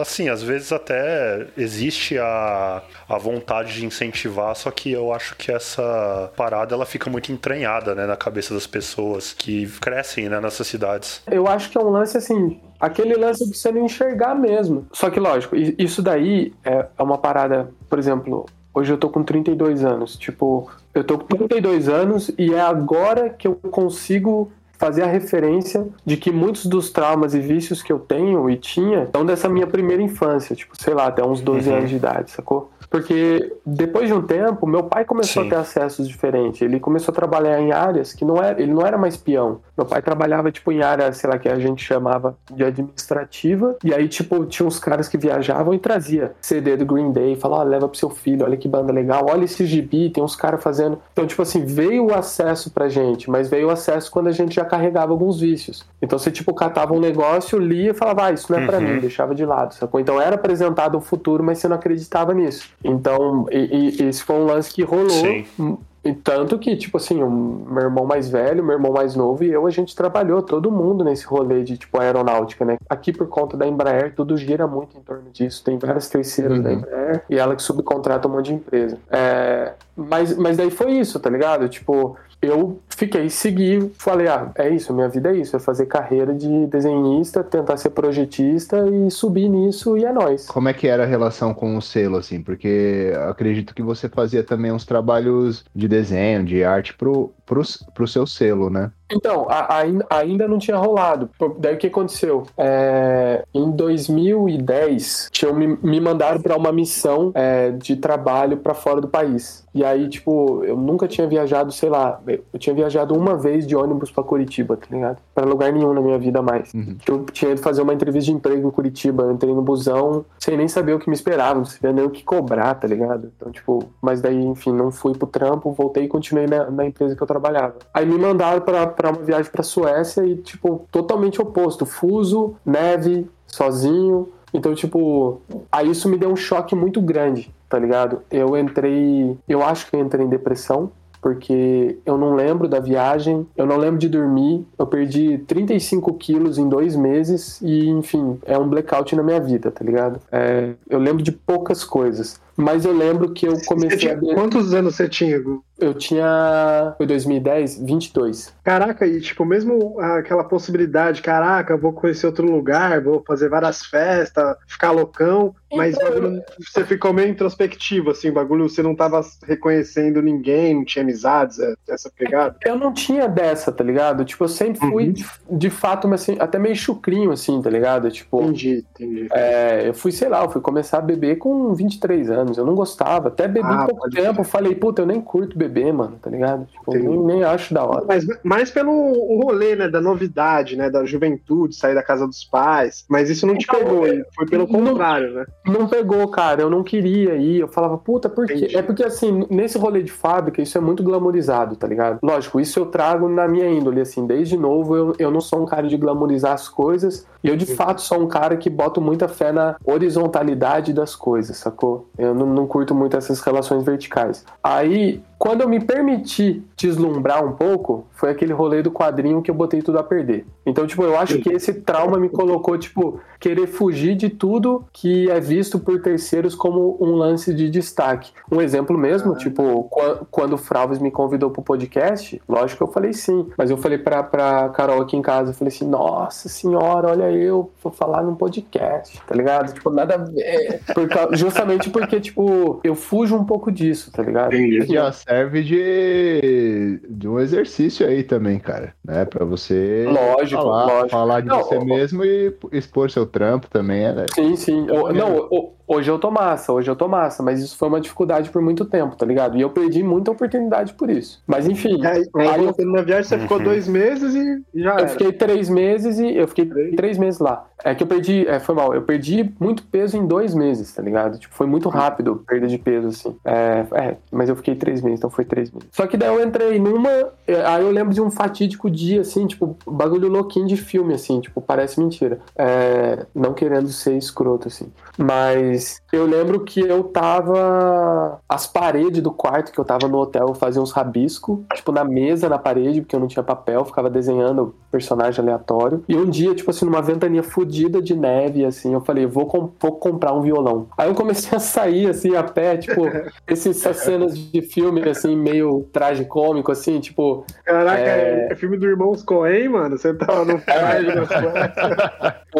Assim, às vezes até existe a, a vontade de incentivar, só que eu acho que essa parada ela fica muito entranhada, né, na cabeça das pessoas que crescem, né, nessas cidades. Eu acho que é um lance assim, aquele lance de você não enxergar mesmo. Só que lógico, isso daí é, é uma parada, por exemplo, Hoje eu tô com 32 anos. Tipo, eu tô com 32 anos e é agora que eu consigo fazer a referência de que muitos dos traumas e vícios que eu tenho e tinha são dessa minha primeira infância, tipo, sei lá, até uns 12 uhum. anos de idade, sacou? Porque depois de um tempo, meu pai começou Sim. a ter acessos diferentes. Ele começou a trabalhar em áreas que não era, ele não era mais peão. Meu pai trabalhava tipo em área, sei lá, que a gente chamava de administrativa. E aí tipo tinha uns caras que viajavam e trazia CD do Green Day, falava, oh, leva pro seu filho, olha que banda legal, olha esse gibi, tem uns caras fazendo. Então tipo assim, veio o acesso pra gente, mas veio o acesso quando a gente já carregava alguns vícios. Então você tipo catava um negócio, lia e falava, ah, isso não é para mim, uhum. deixava de lado, sacou? Então era apresentado o futuro, mas você não acreditava nisso. Então, e, e esse foi um lance que rolou. Sim. E tanto que, tipo assim, o meu irmão mais velho, meu irmão mais novo e eu, a gente trabalhou todo mundo nesse rolê de, tipo, aeronáutica, né? Aqui, por conta da Embraer, tudo gira muito em torno disso. Tem várias terceiras uhum. da Embraer e ela que subcontrata um monte de empresa. É, mas, mas daí foi isso, tá ligado? Tipo, eu fiquei, segui, falei, ah, é isso, minha vida é isso, é fazer carreira de desenhista, tentar ser projetista e subir nisso e é nóis. Como é que era a relação com o selo, assim? Porque acredito que você fazia também uns trabalhos de desenho, de arte pro, pro, pro seu selo, né? Então, a, a, ainda não tinha rolado. Daí o que aconteceu? É, em 2010, tinham me, me mandaram para uma missão é, de trabalho para fora do país. E aí, tipo, eu nunca tinha viajado, sei lá, eu tinha viajado uma vez de ônibus para Curitiba, tá ligado? Pra lugar nenhum na minha vida mais. Uhum. Eu tinha ido fazer uma entrevista de emprego em Curitiba, eu entrei no busão, sem nem saber o que me esperava, não sabia nem o que cobrar, tá ligado? Então, tipo, mas daí, enfim, não fui pro trampo, voltei e continuei na, na empresa que eu trabalhava. Aí me mandaram pra, pra uma viagem pra Suécia e, tipo, totalmente oposto. Fuso, neve, sozinho. Então, tipo, aí isso me deu um choque muito grande, tá ligado? Eu entrei. Eu acho que eu entrei em depressão porque eu não lembro da viagem, eu não lembro de dormir, eu perdi 35 quilos em dois meses e, enfim, é um blackout na minha vida, tá ligado? É, eu lembro de poucas coisas. Mas eu lembro que eu comecei tinha, a. Quantos anos você tinha, Gu? Eu tinha. Foi 2010, 22. Caraca, e tipo, mesmo aquela possibilidade, caraca, vou conhecer outro lugar, vou fazer várias festas, ficar loucão, mas então, bagulho, você ficou meio introspectivo, assim, bagulho, você não tava reconhecendo ninguém, não tinha amizades, é, essa pegada? Eu não tinha dessa, tá ligado? Tipo, eu sempre fui, uhum. de, de, fato, mas, assim, até meio chucrinho, assim, tá ligado? Tipo. Entendi, entendi. É, eu fui, sei lá, eu fui começar a beber com 23 anos anos. Eu não gostava. Até bebi ah, pouco tempo. Ser. Falei, puta, eu nem curto beber, mano, tá ligado? Tipo, nem, nem, acho da hora. Mas mais pelo rolê, né? Da novidade, né? Da juventude, sair da casa dos pais. Mas isso não te então, pegou, foi pelo contrário, né? Não pegou, cara. Eu não queria ir. Eu falava, puta, por quê? É porque, assim, nesse rolê de fábrica, isso é muito glamorizado, tá ligado? Lógico, isso eu trago na minha índole, assim. Desde novo, eu, eu não sou um cara de glamorizar as coisas. E eu, de fato, sou um cara que boto muita fé na horizontalidade das coisas, sacou? Eu não, não curto muito essas relações verticais. Aí, quando eu me permiti deslumbrar um pouco, foi aquele rolê do quadrinho que eu botei tudo a perder. Então, tipo, eu acho que esse trauma me colocou, tipo, querer fugir de tudo que é visto por terceiros como um lance de destaque. Um exemplo mesmo, ah. tipo, quando o Fralves me convidou pro podcast, lógico que eu falei sim, mas eu falei pra, pra Carol aqui em casa, eu falei assim, nossa senhora, olha eu, vou falar num podcast, tá ligado? Tipo, nada a ver. Por, justamente porque, tipo, eu fujo um pouco disso, tá ligado? Entendi. Já serve de, de um exercício aí também, cara, né? Pra você lógico, falar, lógico. falar de não, você mesmo e expor seu trampo também, né? Sim, sim. Eu, não, Hoje eu tô massa, hoje eu tô massa, mas isso foi uma dificuldade por muito tempo, tá ligado? E eu perdi muita oportunidade por isso. Mas enfim. É, aí, aí eu... na viagem você uhum. ficou dois meses e já. Eu era. fiquei três meses e eu fiquei três, três meses lá. É que eu perdi, é, foi mal, eu perdi muito peso em dois meses, tá ligado? Tipo, foi muito rápido perda de peso, assim. É, é, mas eu fiquei três meses, então foi três meses. Só que daí eu entrei numa. É, aí eu lembro de um fatídico dia, assim, tipo, bagulho louquinho de filme, assim, tipo, parece mentira. É, não querendo ser escroto, assim. Mas eu lembro que eu tava. As paredes do quarto que eu tava no hotel, eu fazia uns rabiscos, tipo, na mesa, na parede, porque eu não tinha papel, ficava desenhando personagem aleatório. E um dia, tipo assim, numa ventania fodida de neve, assim, eu falei, vou, com, vou comprar um violão. Aí eu comecei a sair, assim, a pé, tipo, essas cenas de filme, assim, meio tragicômico, assim, tipo. Caraca, é, é filme do Irmãos Coen, mano? Você tava no.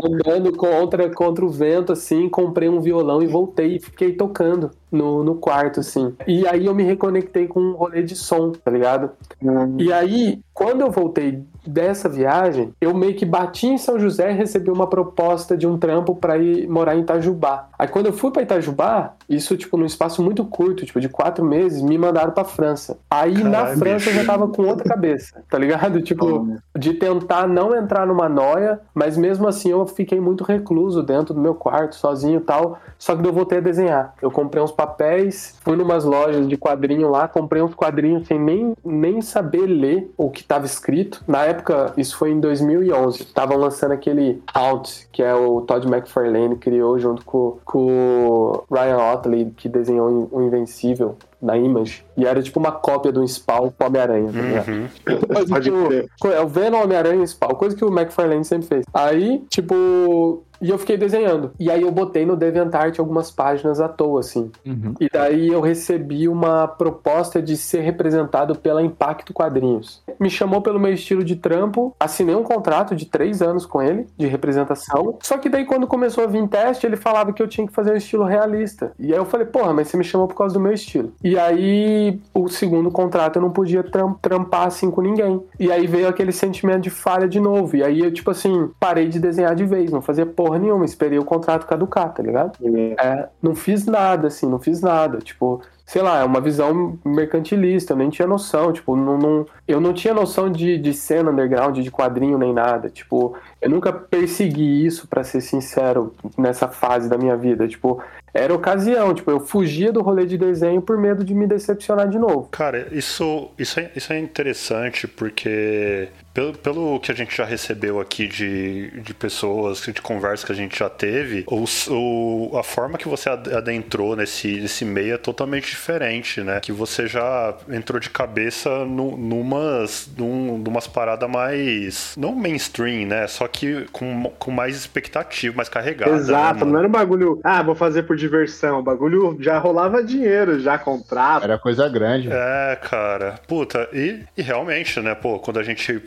Andando contra, contra o vento, assim, comprei um violão e voltei e fiquei tocando no, no quarto, assim. E aí eu me reconectei com um rolê de som, tá ligado? Uhum. E aí, quando eu voltei dessa viagem, eu meio que bati em São José e recebi uma proposta de um trampo para ir morar em Itajubá. Aí quando eu fui para Itajubá, isso tipo num espaço muito curto, tipo de quatro meses, me mandaram para França. Aí Caralho, na França bicho. eu já tava com outra cabeça, tá ligado? Tipo, de tentar não entrar numa noia, mas mesmo assim eu fiquei muito recluso dentro do meu quarto, sozinho e tal. Só que eu voltei a desenhar. Eu comprei uns papéis, fui numas lojas de quadrinho lá, comprei uns quadrinhos sem nem, nem saber ler o que estava escrito. Na época, isso foi em 2011, estavam lançando aquele Out, que é o Todd McFarlane criou junto com, com o Ryan Otley, que desenhou o Invencível na Image. E era tipo uma cópia do Spawn com Homem-Aranha, tá uhum. Pode o, é o Venom, Homem-Aranha e Spawn, coisa que o McFarlane sempre fez. Aí, tipo, e eu fiquei desenhando. E aí eu botei no DeviantArt algumas páginas à toa, assim. Uhum. E daí eu recebi uma proposta de ser representado pela Impacto Quadrinhos. Me chamou pelo meu estilo de trampo, assinei um contrato de três anos com ele, de representação. Só que daí quando começou a vir teste, ele falava que eu tinha que fazer um estilo realista. E aí eu falei, porra, mas você me chamou por causa do meu estilo. E aí o segundo contrato eu não podia trampar assim com ninguém. E aí veio aquele sentimento de falha de novo. E aí eu, tipo assim, parei de desenhar de vez, não fazia porra porra nenhuma, esperei o contrato caducar, tá ligado? É, não fiz nada, assim, não fiz nada. Tipo, sei lá, é uma visão mercantilista, eu nem tinha noção, tipo, não, não, eu não tinha noção de, de cena underground, de quadrinho nem nada, tipo, eu nunca persegui isso, para ser sincero, nessa fase da minha vida, tipo, era ocasião, tipo, eu fugia do rolê de desenho por medo de me decepcionar de novo. Cara, isso, isso, é, isso é interessante porque pelo, pelo que a gente já recebeu aqui de, de pessoas, de conversa que a gente já teve, o, o, a forma que você adentrou nesse, nesse meio é totalmente diferente, né? Que você já entrou de cabeça no, numas, num, numas paradas mais. não mainstream, né? Só que com, com mais expectativa, mais carregada. Né, Exato, né, não era um bagulho, ah, vou fazer por diversão. O bagulho já rolava dinheiro, já contrato. Era coisa grande. É, cara. Puta, e, e realmente, né, pô, quando a gente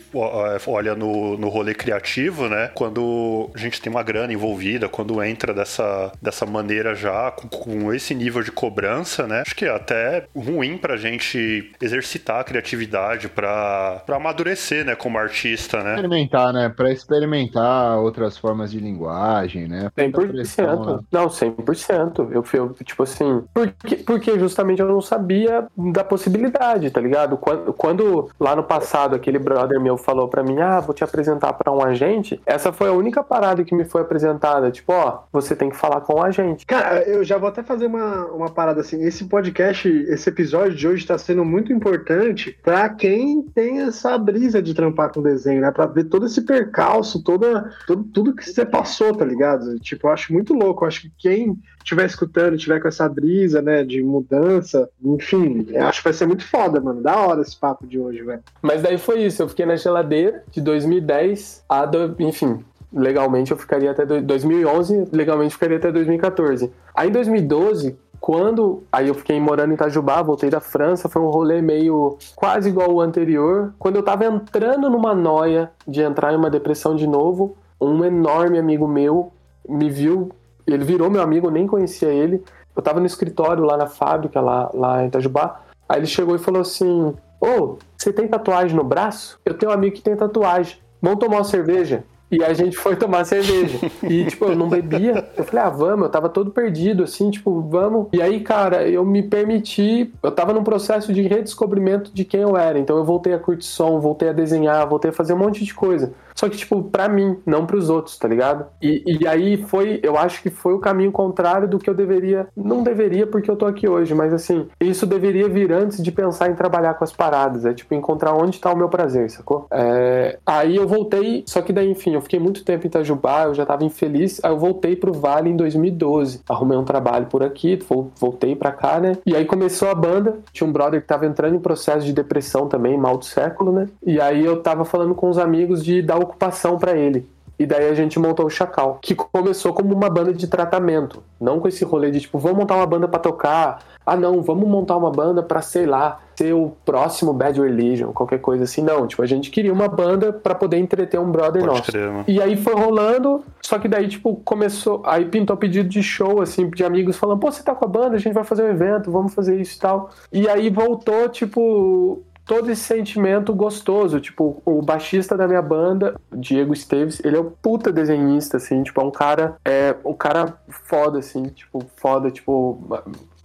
olha no, no rolê criativo, né, quando a gente tem uma grana envolvida, quando entra dessa, dessa maneira já, com, com esse nível de cobrança, né, acho que é até ruim pra gente exercitar a criatividade pra, pra amadurecer, né, como artista, né. Experimentar, né, pra experimentar outras formas de linguagem, né. 100%. Pressão, né? Não, 100%. Eu, eu tipo assim, porque, porque justamente eu não sabia da possibilidade, tá ligado? Quando, quando lá no passado aquele brother meu falou para mim, ah, vou te apresentar para um agente, essa foi a única parada que me foi apresentada. Tipo, ó, você tem que falar com o agente. Cara, eu já vou até fazer uma, uma parada assim. Esse podcast esse episódio de hoje está sendo muito importante para quem tem essa brisa de trampar com desenho, né? Para ver todo esse percalço, toda, todo, tudo que você passou, tá ligado? Tipo, eu acho muito louco. Eu acho que quem estiver escutando, tiver com essa brisa, né, de mudança, enfim, acho que vai ser muito foda, mano. Da hora esse papo de hoje, velho. Mas daí foi isso, eu fiquei na geladeira de 2010 a, do, enfim, legalmente eu ficaria até 2011, legalmente ficaria até 2014. Aí em 2012, quando aí eu fiquei morando em Itajubá, voltei da França, foi um rolê meio quase igual o anterior. Quando eu tava entrando numa noia de entrar em uma depressão de novo, um enorme amigo meu me viu, ele virou meu amigo, eu nem conhecia ele. Eu tava no escritório lá na fábrica, lá, lá em Itajubá. Aí ele chegou e falou assim: Ô, oh, você tem tatuagem no braço? Eu tenho um amigo que tem tatuagem. Vamos tomar uma cerveja? E a gente foi tomar cerveja. E, tipo, eu não bebia. Eu falei, ah, vamos. Eu tava todo perdido, assim, tipo, vamos. E aí, cara, eu me permiti. Eu tava num processo de redescobrimento de quem eu era. Então eu voltei a curtir som, voltei a desenhar, voltei a fazer um monte de coisa. Só que, tipo, pra mim, não pros outros, tá ligado? E, e aí foi, eu acho que foi o caminho contrário do que eu deveria. Não deveria porque eu tô aqui hoje, mas assim, isso deveria vir antes de pensar em trabalhar com as paradas. É tipo, encontrar onde tá o meu prazer, sacou? É... Aí eu voltei, só que daí, enfim, eu fiquei muito tempo em Itajubá, eu já tava infeliz. Aí eu voltei pro Vale em 2012. Arrumei um trabalho por aqui, voltei pra cá, né? E aí começou a banda. Tinha um brother que tava entrando em processo de depressão também, mal do século, né? E aí eu tava falando com os amigos de dar ocupação para ele. E daí a gente montou o Chacal, que começou como uma banda de tratamento, não com esse rolê de tipo, vamos montar uma banda para tocar. Ah, não, vamos montar uma banda para sei lá, ser o próximo Bad Religion, qualquer coisa assim. Não, tipo, a gente queria uma banda para poder entreter um brother Pode nosso. Crer, e aí foi rolando, só que daí, tipo, começou. Aí pintou pedido de show, assim, de amigos falando, pô, você tá com a banda, a gente vai fazer um evento, vamos fazer isso e tal. E aí voltou, tipo, todo esse sentimento gostoso. Tipo, o baixista da minha banda, Diego Esteves, ele é um puta desenhista, assim, tipo, é um cara, é um cara foda, assim, tipo, foda, tipo,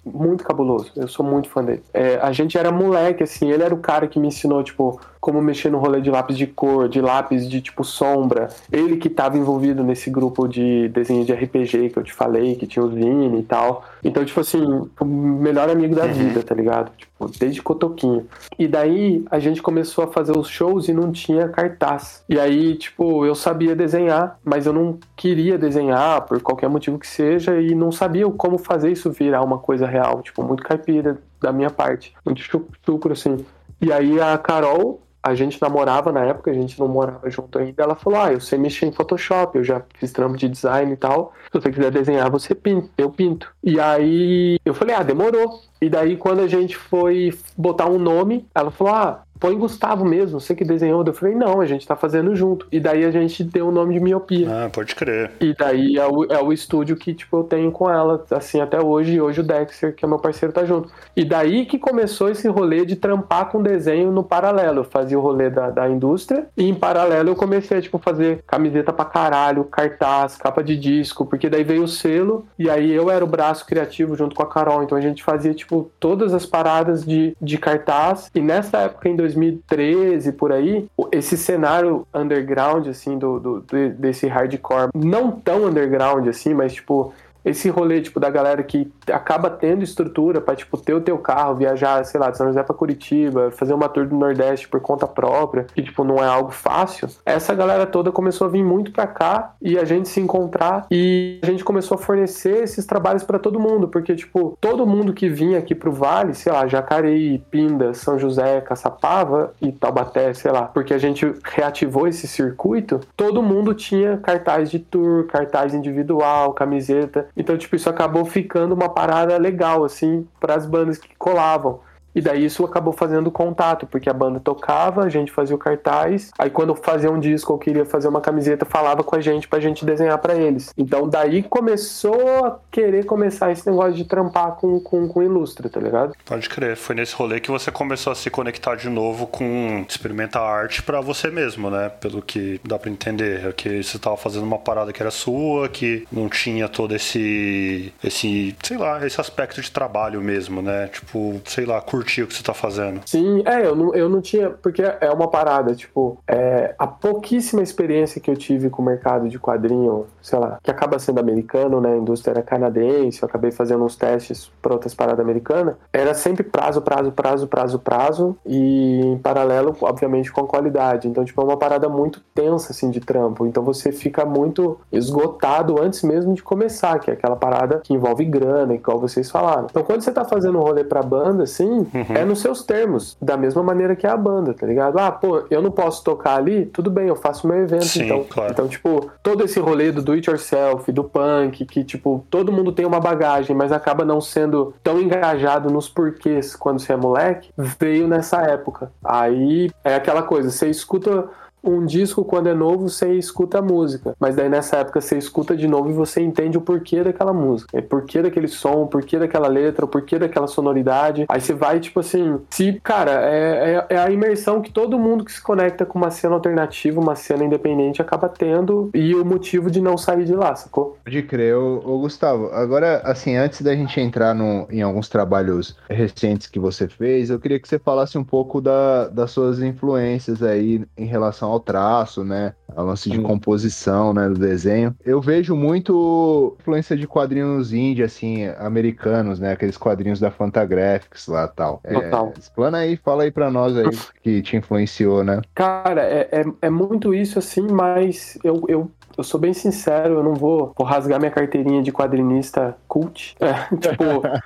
muito cabuloso. Eu sou muito fã dele. É, a gente era moleque, assim, ele era o cara que me ensinou, tipo, como mexer no rolê de lápis de cor, de lápis de tipo sombra. Ele que estava envolvido nesse grupo de desenho de RPG que eu te falei, que tinha o Vini e tal. Então, tipo assim, o melhor amigo da uhum. vida, tá ligado? Tipo, desde Cotoquinho. E daí a gente começou a fazer os shows e não tinha cartaz. E aí, tipo, eu sabia desenhar, mas eu não queria desenhar por qualquer motivo que seja e não sabia como fazer isso virar uma coisa real. Tipo, muito caipira da minha parte. Muito chucro, assim. E aí a Carol, a gente namorava na época, a gente não morava junto ainda. Ela falou: Ah, eu sei mexer em Photoshop, eu já fiz trampo de design e tal. Se você quiser desenhar, você pinta, eu pinto. E aí eu falei: Ah, demorou. E daí, quando a gente foi botar um nome, ela falou: Ah, põe Gustavo mesmo, você que desenhou. Eu falei, não, a gente tá fazendo junto. E daí a gente deu o nome de Miopia. Ah, pode crer. E daí é o, é o estúdio que, tipo, eu tenho com ela, assim, até hoje. E hoje o Dexter, que é meu parceiro, tá junto. E daí que começou esse rolê de trampar com desenho no paralelo. Eu fazia o rolê da, da indústria e em paralelo eu comecei a, tipo, fazer camiseta pra caralho, cartaz, capa de disco, porque daí veio o selo e aí eu era o braço criativo junto com a Carol. Então a gente fazia, tipo, todas as paradas de, de cartaz. E nessa época, em 2013 por aí, esse cenário underground assim do, do, desse hardcore, não tão underground assim, mas tipo esse rolê, tipo, da galera que acaba tendo estrutura para tipo, ter o teu carro, viajar, sei lá, de São José pra Curitiba, fazer uma tour do Nordeste por conta própria, que, tipo, não é algo fácil, essa galera toda começou a vir muito pra cá e a gente se encontrar e a gente começou a fornecer esses trabalhos para todo mundo, porque, tipo, todo mundo que vinha aqui pro Vale, sei lá, Jacareí, Pinda, São José, Caçapava e Taubaté, sei lá, porque a gente reativou esse circuito, todo mundo tinha cartaz de tour, cartaz individual, camiseta, então, tipo, isso acabou ficando uma parada legal, assim, para as bandas que colavam. E daí isso acabou fazendo contato, porque a banda tocava, a gente fazia o cartaz, aí quando fazia um disco ou queria fazer uma camiseta, falava com a gente pra gente desenhar para eles. Então daí começou a querer começar esse negócio de trampar com, com, com Ilustra, tá ligado? Pode crer, foi nesse rolê que você começou a se conectar de novo com experimentar arte para você mesmo, né? Pelo que dá para entender, é que você tava fazendo uma parada que era sua, que não tinha todo esse esse, sei lá, esse aspecto de trabalho mesmo, né? Tipo, sei lá, curtir curtir o que você tá fazendo. Sim, é, eu não, eu não tinha, porque é uma parada, tipo, é, a pouquíssima experiência que eu tive com o mercado de quadrinho, sei lá, que acaba sendo americano, né, a indústria era canadense, eu acabei fazendo uns testes para outras paradas americanas, era sempre prazo, prazo, prazo, prazo, prazo, e em paralelo, obviamente, com a qualidade. Então, tipo, é uma parada muito tensa, assim, de trampo. Então você fica muito esgotado antes mesmo de começar, que é aquela parada que envolve grana, igual vocês falaram. Então, quando você tá fazendo um rolê pra banda, assim, uhum. é nos seus termos, da mesma maneira que a banda, tá ligado? Ah, pô, eu não posso tocar ali, tudo bem, eu faço meu evento, Sim, então. Claro. Então, tipo, todo esse rolê do do it yourself, do punk, que, tipo, todo mundo tem uma bagagem, mas acaba não sendo tão engajado nos porquês quando você é moleque, veio nessa época. Aí é aquela coisa, você escuta um disco, quando é novo, você escuta a música. Mas daí nessa época você escuta de novo e você entende o porquê daquela música. O porquê daquele som, o porquê daquela letra, o porquê daquela sonoridade. Aí você vai, tipo assim. Se, cara, é, é, é, a imersão que todo mundo que se conecta com uma cena alternativa, uma cena independente, acaba tendo. E o motivo de não sair de lá, sacou? Pode crer, ô Gustavo. Agora, assim, antes da gente entrar no, em alguns trabalhos recentes que você fez, eu queria que você falasse um pouco da, das suas influências aí em relação ao traço, né? A lance de composição, né, do desenho. Eu vejo muito influência de quadrinhos indie, assim, americanos, né? Aqueles quadrinhos da Fantagraphics lá tal. É, Total. explana aí, fala aí pra nós aí que te influenciou, né? Cara, é, é, é muito isso, assim, mas eu, eu eu sou bem sincero, eu não vou, vou rasgar minha carteirinha de quadrinista cult. É, tipo,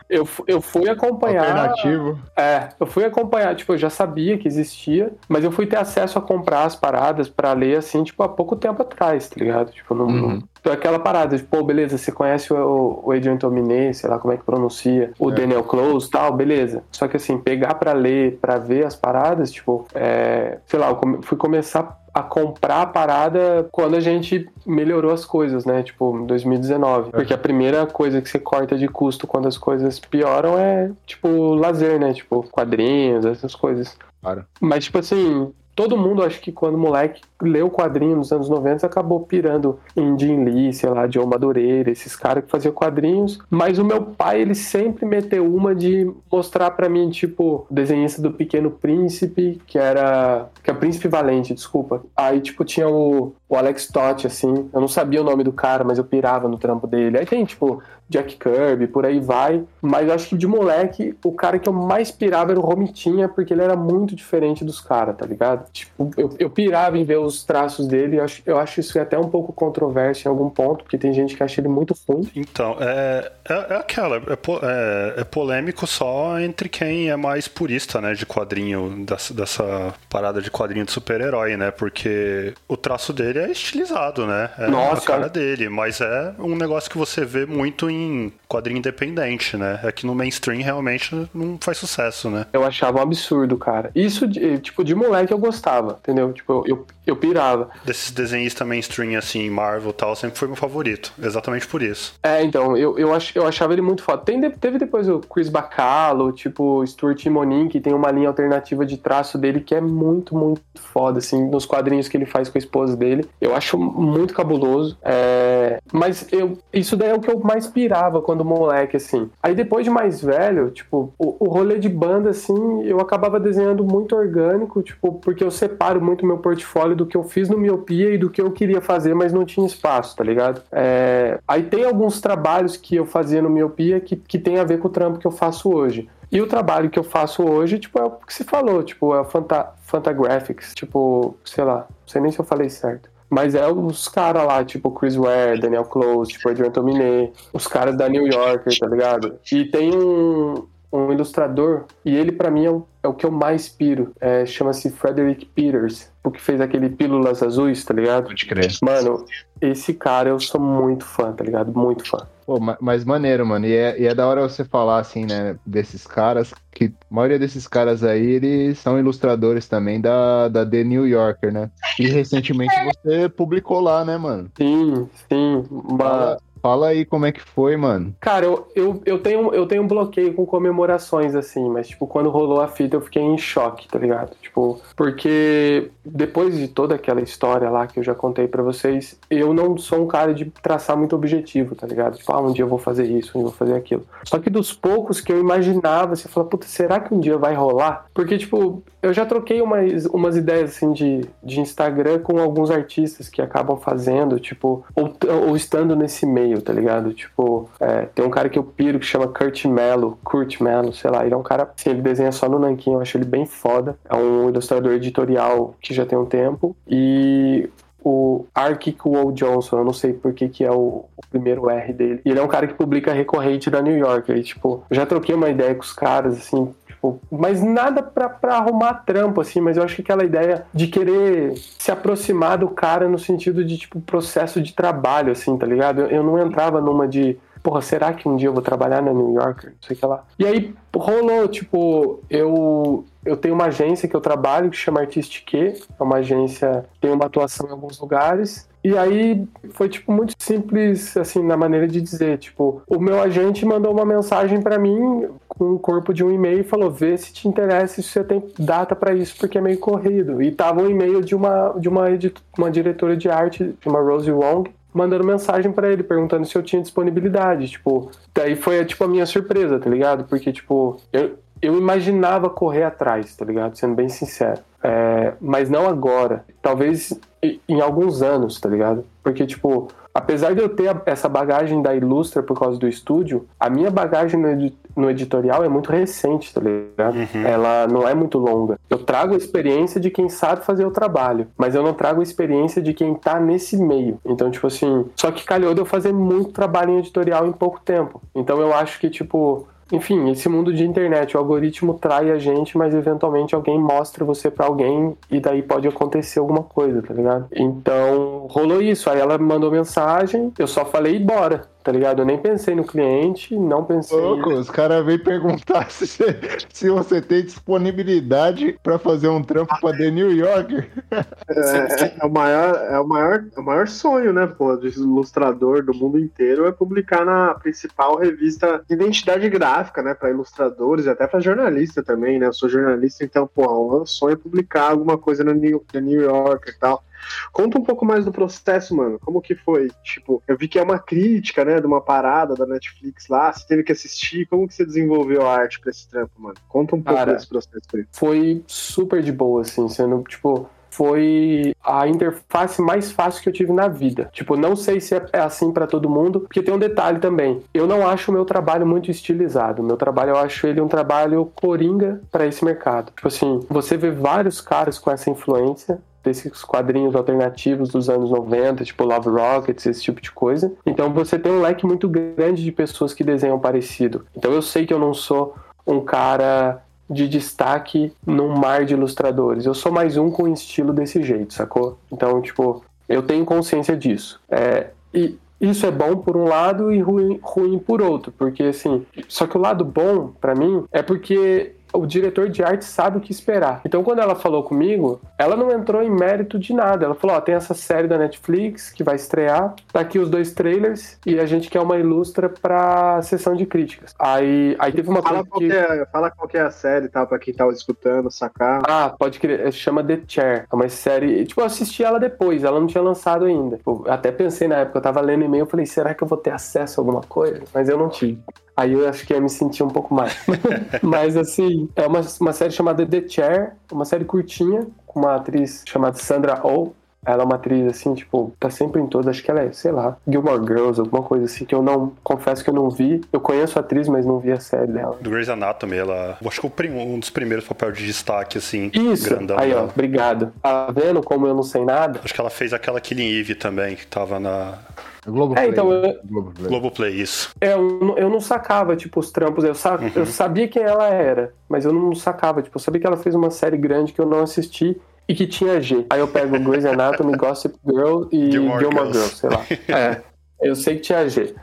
eu, eu fui acompanhar. Alternativo. É, eu fui acompanhar, tipo, eu já sabia que existia, mas eu fui ter acesso a comprar as paradas para ler assim, tipo, há pouco tempo atrás, tá ligado? Tipo, não. Uhum. Então, aquela parada, tipo, pô, beleza, você conhece o, o Adrian Tominé, sei lá como é que pronuncia, o é. Daniel Close tal, beleza. Só que assim, pegar para ler, para ver as paradas, tipo, é, sei lá, eu fui começar a comprar a parada quando a gente melhorou as coisas, né? Tipo, 2019. Porque a primeira coisa que você corta de custo quando as coisas pioram é, tipo, lazer, né? Tipo, quadrinhos, essas coisas. Claro. Mas, tipo assim, todo mundo, acho que quando moleque leu o quadrinho nos anos 90, acabou pirando em Jim Lee, sei lá, John Madureira, esses caras que faziam quadrinhos. Mas o meu pai, ele sempre meteu uma de mostrar para mim, tipo, desenhista do Pequeno Príncipe, que era. que é o Príncipe Valente, desculpa. Aí, tipo, tinha o, o Alex Totti, assim. Eu não sabia o nome do cara, mas eu pirava no trampo dele. Aí tem, tipo, Jack Kirby, por aí vai. Mas acho que de moleque, o cara que eu mais pirava era o Romitinha, porque ele era muito diferente dos caras, tá ligado? Tipo, eu, eu pirava em ver os traços dele. Eu acho, eu acho isso até um pouco controverso em algum ponto, porque tem gente que acha ele muito ruim. Então, é, é, é aquela. É, é, é, polêmico só entre quem é mais purista, né, de quadrinho, dessa, dessa parada de quadrinho de super-herói, né? Porque o traço dele é estilizado, né? É Nossa. a cara dele, mas é um negócio que você vê muito em quadrinho, quadrinho independente, né? É que no mainstream realmente não faz sucesso, né? Eu achava um absurdo, cara. Isso, tipo, de moleque eu gostava, entendeu? Tipo, eu, eu pirava. Desses desenhistas mainstream, assim, Marvel e tal, sempre foi meu favorito. Exatamente por isso. É, então, eu, eu, ach, eu achava ele muito foda. Tem, teve depois o Chris Bacalo, tipo, Stuart Monin, que tem uma linha alternativa de traço dele que é muito, muito foda, assim, nos quadrinhos que ele faz com a esposa dele. Eu acho muito cabuloso. É... Mas eu, isso daí é o que eu mais pirava pirava quando moleque, assim. Aí depois de mais velho, tipo, o, o rolê de banda, assim, eu acabava desenhando muito orgânico, tipo, porque eu separo muito meu portfólio do que eu fiz no Miopia e do que eu queria fazer, mas não tinha espaço, tá ligado? É... Aí tem alguns trabalhos que eu fazia no Miopia que, que tem a ver com o trampo que eu faço hoje. E o trabalho que eu faço hoje, tipo, é o que se falou, tipo, é o Fanta Fantagraphics, tipo, sei lá, não sei nem se eu falei certo. Mas é os caras lá, tipo Chris Ware, Daniel Close, tipo Adrian Tominé, os caras da New Yorker, tá ligado? E tem um, um ilustrador, e ele para mim é o, é o, que eu mais piro. É, Chama-se Frederick Peters, o que fez aquele Pílulas Azuis, tá ligado? Pode crer. Mano, esse cara eu sou muito fã, tá ligado? Muito fã. Pô, mas maneiro, mano. E é, e é da hora você falar, assim, né, desses caras, que a maioria desses caras aí, eles são ilustradores também da, da The New Yorker, né? E recentemente você publicou lá, né, mano? Sim, sim. Uma... Fala, aí como é que foi, mano. Cara, eu, eu, eu, tenho, eu tenho um bloqueio com comemorações, assim, mas, tipo, quando rolou a fita eu fiquei em choque, tá ligado? Tipo, porque depois de toda aquela história lá que eu já contei para vocês, eu não sou um cara de traçar muito objetivo, tá ligado? Tipo, ah, um dia eu vou fazer isso, um dia eu vou fazer aquilo. Só que dos poucos que eu imaginava, você fala, puta, será que um dia vai rolar? Porque, tipo, eu já troquei umas, umas ideias, assim, de, de Instagram com alguns artistas que acabam fazendo, tipo, ou, ou estando nesse meio, tá ligado? Tipo, é, tem um cara que eu piro que chama Kurt Mello, Kurt Mello, sei lá, ele é um cara, assim, ele desenha só no Nankin, eu acho ele bem foda. É um ilustrador editorial que já tem um tempo. E o Arkick Wall Johnson, eu não sei por que, que é o, o, primeiro R dele. E ele é um cara que publica recorrente da New York. E, tipo, já troquei uma ideia com os caras, assim, tipo, mas nada pra, pra arrumar trampo, assim, mas eu acho que aquela ideia de querer se aproximar do cara no sentido de, tipo, processo de trabalho, assim, tá ligado? Eu, eu não entrava numa de porra, será que um dia eu vou trabalhar na New Yorker? Não sei o que lá. E aí rolou, tipo, eu eu tenho uma agência que eu trabalho que chama Artistic, é uma agência que tem uma atuação em alguns lugares. E aí foi tipo muito simples assim na maneira de dizer, tipo, o meu agente mandou uma mensagem para mim com o corpo de um e-mail e falou: "Vê se te interessa, se você tem data para isso, porque é meio corrido". E tava um e-mail de uma de uma, uma diretora de arte, uma Rosie Wong, mandando mensagem para ele, perguntando se eu tinha disponibilidade. Tipo, daí foi tipo a minha surpresa, tá ligado? Porque, tipo, eu, eu imaginava correr atrás, tá ligado? Sendo bem sincero. É, mas não agora. Talvez em alguns anos, tá ligado? Porque, tipo, apesar de eu ter essa bagagem da Ilustra por causa do estúdio, a minha bagagem no, edi no editorial é muito recente, tá ligado? Uhum. Ela não é muito longa. Eu trago a experiência de quem sabe fazer o trabalho, mas eu não trago a experiência de quem tá nesse meio. Então, tipo assim, só que calhou de eu fazer muito trabalho em editorial em pouco tempo. Então eu acho que, tipo, enfim, esse mundo de internet, o algoritmo trai a gente, mas eventualmente alguém mostra você para alguém e daí pode acontecer alguma coisa, tá ligado? Então, rolou isso. Aí ela mandou mensagem, eu só falei bora tá ligado? Eu nem pensei no cliente, não pensei. Louco, os caras vêm perguntar se, você, se você tem disponibilidade para fazer um trampo pra The New Yorker. É, é, o maior, é, o maior, é o maior sonho, né, pô, de ilustrador do mundo inteiro é publicar na principal revista de identidade gráfica, né, para ilustradores e até para jornalista também, né? Eu sou jornalista, então, pô, o meu sonho é publicar alguma coisa na New, na New Yorker e tal. Conta um pouco mais do processo, mano. Como que foi? Tipo, eu vi que é uma crítica, né, de uma parada da Netflix lá. Você teve que assistir. Como que você desenvolveu a arte pra esse trampo, mano? Conta um pouco Cara, desse processo aí. Foi super de boa, assim, sendo, tipo, foi a interface mais fácil que eu tive na vida. Tipo, não sei se é assim para todo mundo, porque tem um detalhe também. Eu não acho o meu trabalho muito estilizado. Meu trabalho, eu acho ele um trabalho coringa para esse mercado. Tipo assim, você vê vários caras com essa influência, desses quadrinhos alternativos dos anos 90, tipo Love Rockets, esse tipo de coisa. Então você tem um leque muito grande de pessoas que desenham parecido. Então eu sei que eu não sou um cara de destaque num mar de ilustradores. Eu sou mais um com estilo desse jeito, sacou? Então, tipo, eu tenho consciência disso. É, e isso é bom por um lado e ruim, ruim por outro, porque assim, só que o lado bom para mim é porque o diretor de arte sabe o que esperar. Então, quando ela falou comigo, ela não entrou em mérito de nada. Ela falou: Ó, tem essa série da Netflix que vai estrear, tá aqui os dois trailers e a gente quer uma ilustra pra sessão de críticas. Aí, aí teve uma fala coisa. Que... É, fala qual é a série, tá? Pra quem tava escutando, sacar. Ah, pode crer. Chama The Chair. É uma série. Tipo, eu assisti ela depois, ela não tinha lançado ainda. Eu até pensei na época, eu tava lendo e-mail, eu falei: será que eu vou ter acesso a alguma coisa? Mas eu não tive. Aí eu acho que ia me sentir um pouco mais. Mas assim, é uma, uma série chamada The Chair, uma série curtinha, com uma atriz chamada Sandra Oh. Ela é uma atriz, assim, tipo, tá sempre em todas, acho que ela é, sei lá, Gilmore Girls, alguma coisa assim, que eu não, confesso que eu não vi. Eu conheço a atriz, mas não vi a série dela. Do Grey's Anatomy, ela, acho que um dos primeiros papéis de destaque, assim, Isso, grandão. aí ó, obrigado. Tá vendo como eu não sei nada? Acho que ela fez aquela Killing Eve também, que tava na... Globoplay. É, então eu, Globoplay. Globoplay, isso. É, eu, eu não sacava, tipo, os trampos. Eu, sa uhum. eu sabia quem ela era, mas eu não sacava. Tipo, eu sabia que ela fez uma série grande que eu não assisti e que tinha G. Aí eu pego Grey's Anatomy, Gossip Girl e Gilmore, Gilmore Girls. sei lá. É. Eu sei que tinha G.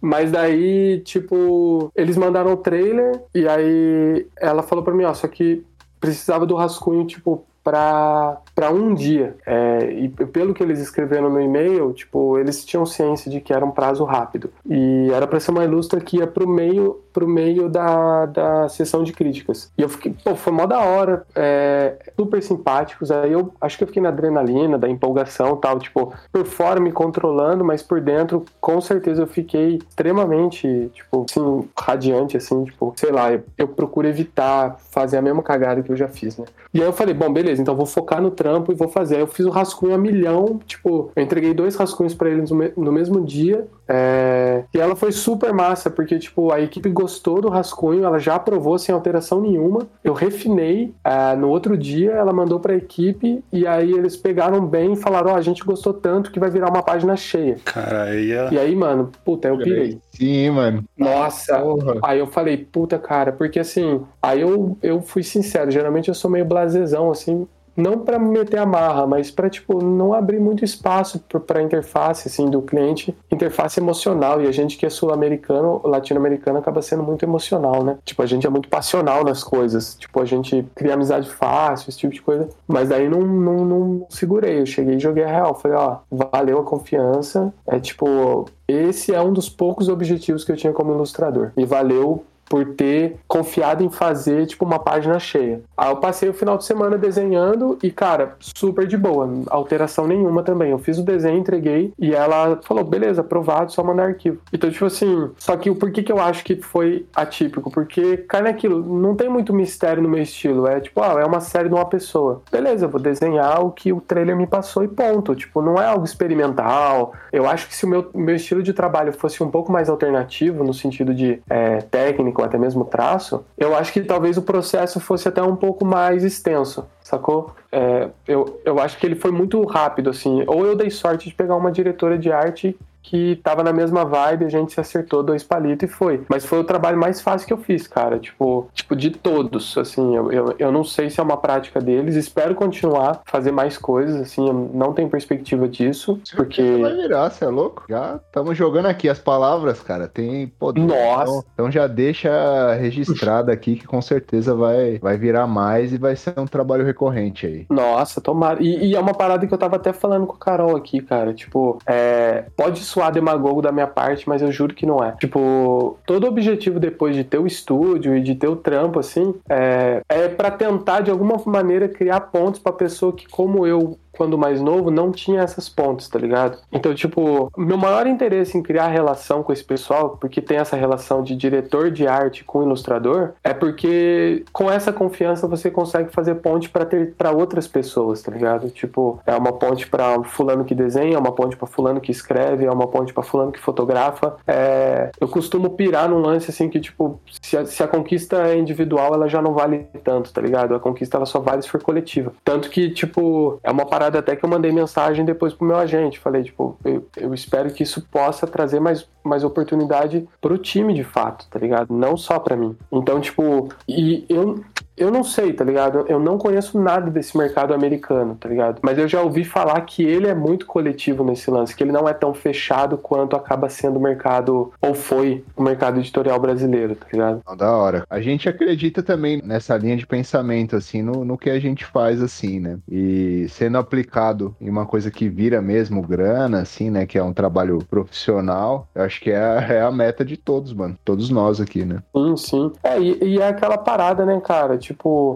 Mas daí, tipo, eles mandaram o trailer e aí ela falou pra mim, ó, só que precisava do rascunho, tipo, para um dia. É, e pelo que eles escreveram no e-mail, tipo, eles tinham ciência de que era um prazo rápido. E era para ser uma ilustra que ia pro meio, pro meio da, da sessão de críticas. E eu fiquei, pô, foi mó da hora, é, super simpáticos. Aí eu acho que eu fiquei na adrenalina, da empolgação tal, tipo, por fora me controlando, mas por dentro, com certeza eu fiquei extremamente, tipo, assim, radiante, assim, tipo, sei lá, eu, eu procuro evitar fazer a mesma cagada que eu já fiz, né? E aí eu falei, bom, beleza, então vou focar no trampo e vou fazer. Aí eu fiz o rascunho a milhão, tipo, eu entreguei dois rascunhos para eles no mesmo dia. É... E ela foi super massa, porque, tipo, a equipe gostou do rascunho, ela já aprovou sem alteração nenhuma. Eu refinei, é... no outro dia ela mandou pra equipe e aí eles pegaram bem e falaram, ó, oh, a gente gostou tanto que vai virar uma página cheia. Cara, aí... E aí, mano, puta, eu pirei. Sim, mano. Nossa! Porra. Aí eu falei, puta, cara, porque assim, aí eu, eu fui sincero, geralmente eu sou meio blasezão, assim, não para meter a marra, mas para tipo não abrir muito espaço para interface assim do cliente, interface emocional e a gente que é sul-americano, latino-americano acaba sendo muito emocional, né? Tipo a gente é muito passional nas coisas, tipo a gente cria amizade fácil, esse tipo de coisa. Mas daí não, não, não segurei, eu cheguei e joguei a real, falei ó, valeu a confiança, é tipo esse é um dos poucos objetivos que eu tinha como ilustrador e valeu por ter confiado em fazer, tipo, uma página cheia. Aí eu passei o final de semana desenhando e, cara, super de boa, alteração nenhuma também. Eu fiz o desenho, entreguei e ela falou, beleza, aprovado, só mandar arquivo. Então, tipo assim, só que o porquê que eu acho que foi atípico? Porque cai naquilo, não tem muito mistério no meu estilo. É tipo, ah, é uma série de uma pessoa. Beleza, vou desenhar o que o trailer me passou e ponto. Tipo, não é algo experimental. Eu acho que se o meu, meu estilo de trabalho fosse um pouco mais alternativo, no sentido de é, técnico, ou até mesmo traço, eu acho que talvez o processo fosse até um pouco mais extenso, sacou? É, eu, eu acho que ele foi muito rápido, assim. Ou eu dei sorte de pegar uma diretora de arte que tava na mesma vibe, a gente se acertou dois palitos e foi. Mas foi o trabalho mais fácil que eu fiz, cara. Tipo, tipo de todos, assim. Eu, eu, eu não sei se é uma prática deles. Espero continuar, fazer mais coisas, assim. Eu não tenho perspectiva disso, porque... Vai virar, você é louco? Já estamos jogando aqui as palavras, cara. Tem poder. Nossa! Então, então já deixa registrado aqui que com certeza vai, vai virar mais e vai ser um trabalho recorrente aí. Nossa, tomara. E, e é uma parada que eu tava até falando com a Carol aqui, cara. Tipo, é, pode soar demagogo da minha parte, mas eu juro que não é. Tipo, todo objetivo depois de ter o estúdio e de ter o trampo, assim, é, é para tentar de alguma maneira criar pontos pra pessoa que, como eu, quando mais novo, não tinha essas pontes, tá ligado? Então, tipo, meu maior interesse em criar relação com esse pessoal, porque tem essa relação de diretor de arte com ilustrador, é porque com essa confiança você consegue fazer ponte para ter para outras pessoas, tá ligado? Tipo, é uma ponte para fulano que desenha, é uma ponte para fulano que escreve, é uma ponte para fulano que fotografa. É... eu costumo pirar num lance assim que tipo, se a, se a conquista é individual, ela já não vale tanto, tá ligado? A conquista ela só vale se for coletiva. Tanto que, tipo, é uma parada parada até que eu mandei mensagem depois pro meu agente. Falei, tipo, eu, eu espero que isso possa trazer mais, mais oportunidade pro time de fato, tá ligado? Não só para mim. Então, tipo, e eu, eu não sei, tá ligado? Eu não conheço nada desse mercado americano, tá ligado? Mas eu já ouvi falar que ele é muito coletivo nesse lance, que ele não é tão fechado quanto acaba sendo o mercado, ou foi o mercado editorial brasileiro, tá ligado? Da hora. A gente acredita também nessa linha de pensamento, assim, no, no que a gente faz, assim, né? E sendo aplicado em uma coisa que vira mesmo grana, assim, né? Que é um trabalho profissional, eu acho que é a, é a meta de todos, mano. Todos nós aqui, né? Sim, sim. É, e, e é aquela parada, né, cara? Tipo,